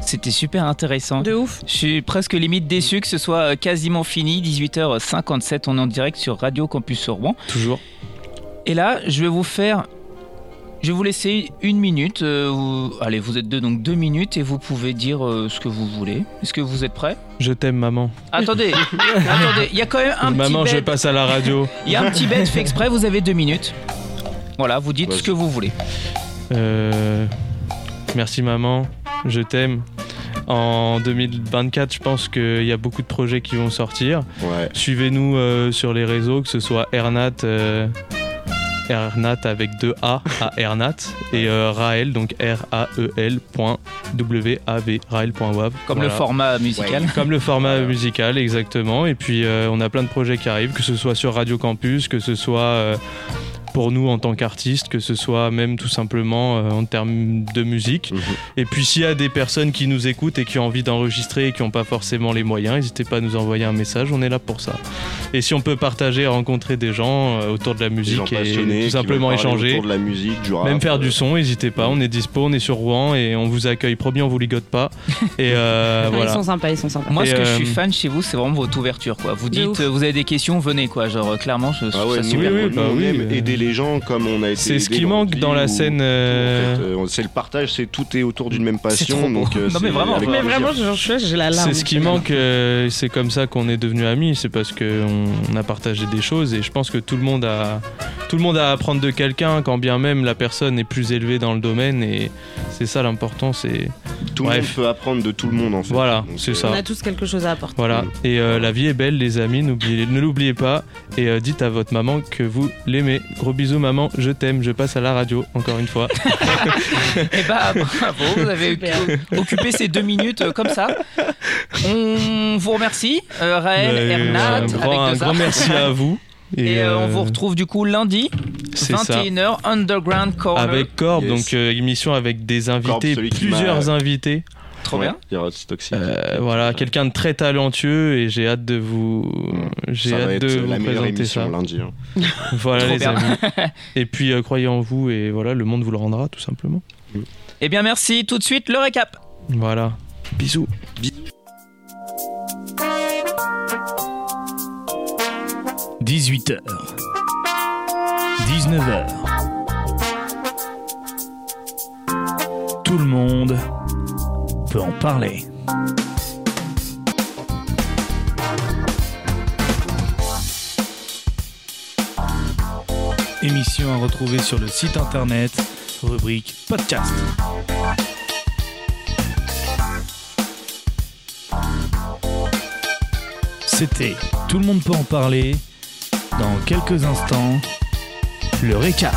C'était super intéressant. De ouf. Je suis presque limite déçu que ce soit euh, quasiment fini. 18h57, on est en direct sur Radio Campus Rouen. Toujours. Et là, je vais vous faire. Je vais vous laisser une minute. euh, vous- Allez, vous êtes deux, donc deux minutes et vous pouvez dire euh, ce que vous voulez. Est-ce que vous êtes prêts? Je t'aime, maman. Attendez, attendez, il y a quand même un maman, petit je bête. passe à la radio. Il y a un petit bête fait exprès, vous avez deux minutes. Voilà, vous dites ce que vous voulez. Euh, Merci, maman. Je t'aime. En 2024, je pense qu'il y a beaucoup de projets qui vont sortir. Ouais. Suivez-nous euh, sur les réseaux, que ce soit Ernat, euh, Ernat avec deux A à Ernat et euh, Raël, donc R-A-E-L point W-A-V, Raël.wav. Comme le format musical. Comme le format musical, exactement. Et puis, euh, on a plein de projets qui arrivent, que ce soit sur Radio Campus, que ce soit euh, pour nous en tant qu'artistes, que ce soit même tout simplement euh, en termes de musique. Mhm. Et puis, s'il y a des personnes qui nous écoutent et qui ont envie d'enregistrer et qui n'ont pas forcément les moyens, n'hésitez pas à nous envoyer un message, on est là pour ça. Et si on peut partager, rencontrer des gens euh, autour de la musique et tout simplement échanger. autour de la musique, du rap. Même faire du euh, son, n'hésitez pas, on est dispo, on est sur Rouen et on vous accueille, promis, on vous ligote pas. Et euh, voilà. Ils sont sympas, ils sont sympas. Moi, Et, ce que je suis fan chez vous, c'est vraiment votre ouverture. Quoi. Vous dites, vous avez des questions, venez. quoi. Genre, clairement, je Ah ouais, ça nous, super. Oui, oui, nous, bah on oui, aime mais- aider les gens comme on a été. C'est ce qui manque dans la scène, euh, en fait, euh, c'est le partage, c'est tout est autour d'une même passion. Donc, euh, Non, mais vraiment, Mais vraiment, j'ai la larme. C'est ce qui manque, euh, c'est comme ça qu'on est devenus amis, c'est parce qu'on on a partagé des choses et je pense que tout le monde a, tout le monde a à apprendre de quelqu'un, quand bien même la personne est plus élevée dans le domaine et c'est ça l'important, c'est Tout le monde peut apprendre de tout le monde en fait. Voilà, c'est euh, ça. On a tous quelque chose à apporter. voilà. Mm. Et euh, la vie est belle, les amis, ne l'oubliez pas et euh, dites à votre maman que vous l'aimez. Gros bisous maman, je t'aime, je passe à la radio encore une fois. Et bah, bravo, vous avez Super. occupé ces deux minutes euh, comme ça. On vous remercie, euh, Raël, Ernat, un grand, un avec deux grand merci à vous. Et, euh, on euh, vous retrouve du coup lundi, c'est ça. 21h, Underground Corner. Avec Corbe, Yes. donc euh, émission avec des invités, plusieurs invités. Trop Ouais, bien. Il y aura aussi Toxic. Euh, voilà, quelqu'un de très talentueux et j'ai hâte de vous, j'ai hâte de vous présenter ça. lundi. hein. Voilà les bien. amis. Et puis euh, croyez en vous et voilà, le monde vous le rendra tout simplement. Eh bien merci, tout de suite le récap. Voilà. Bisous. 18h. 19h. Tout le monde peut en parler. Émission à retrouver sur le site internet, rubrique podcast. C'était Tout le monde peut en parler. Dans quelques instants, le récap.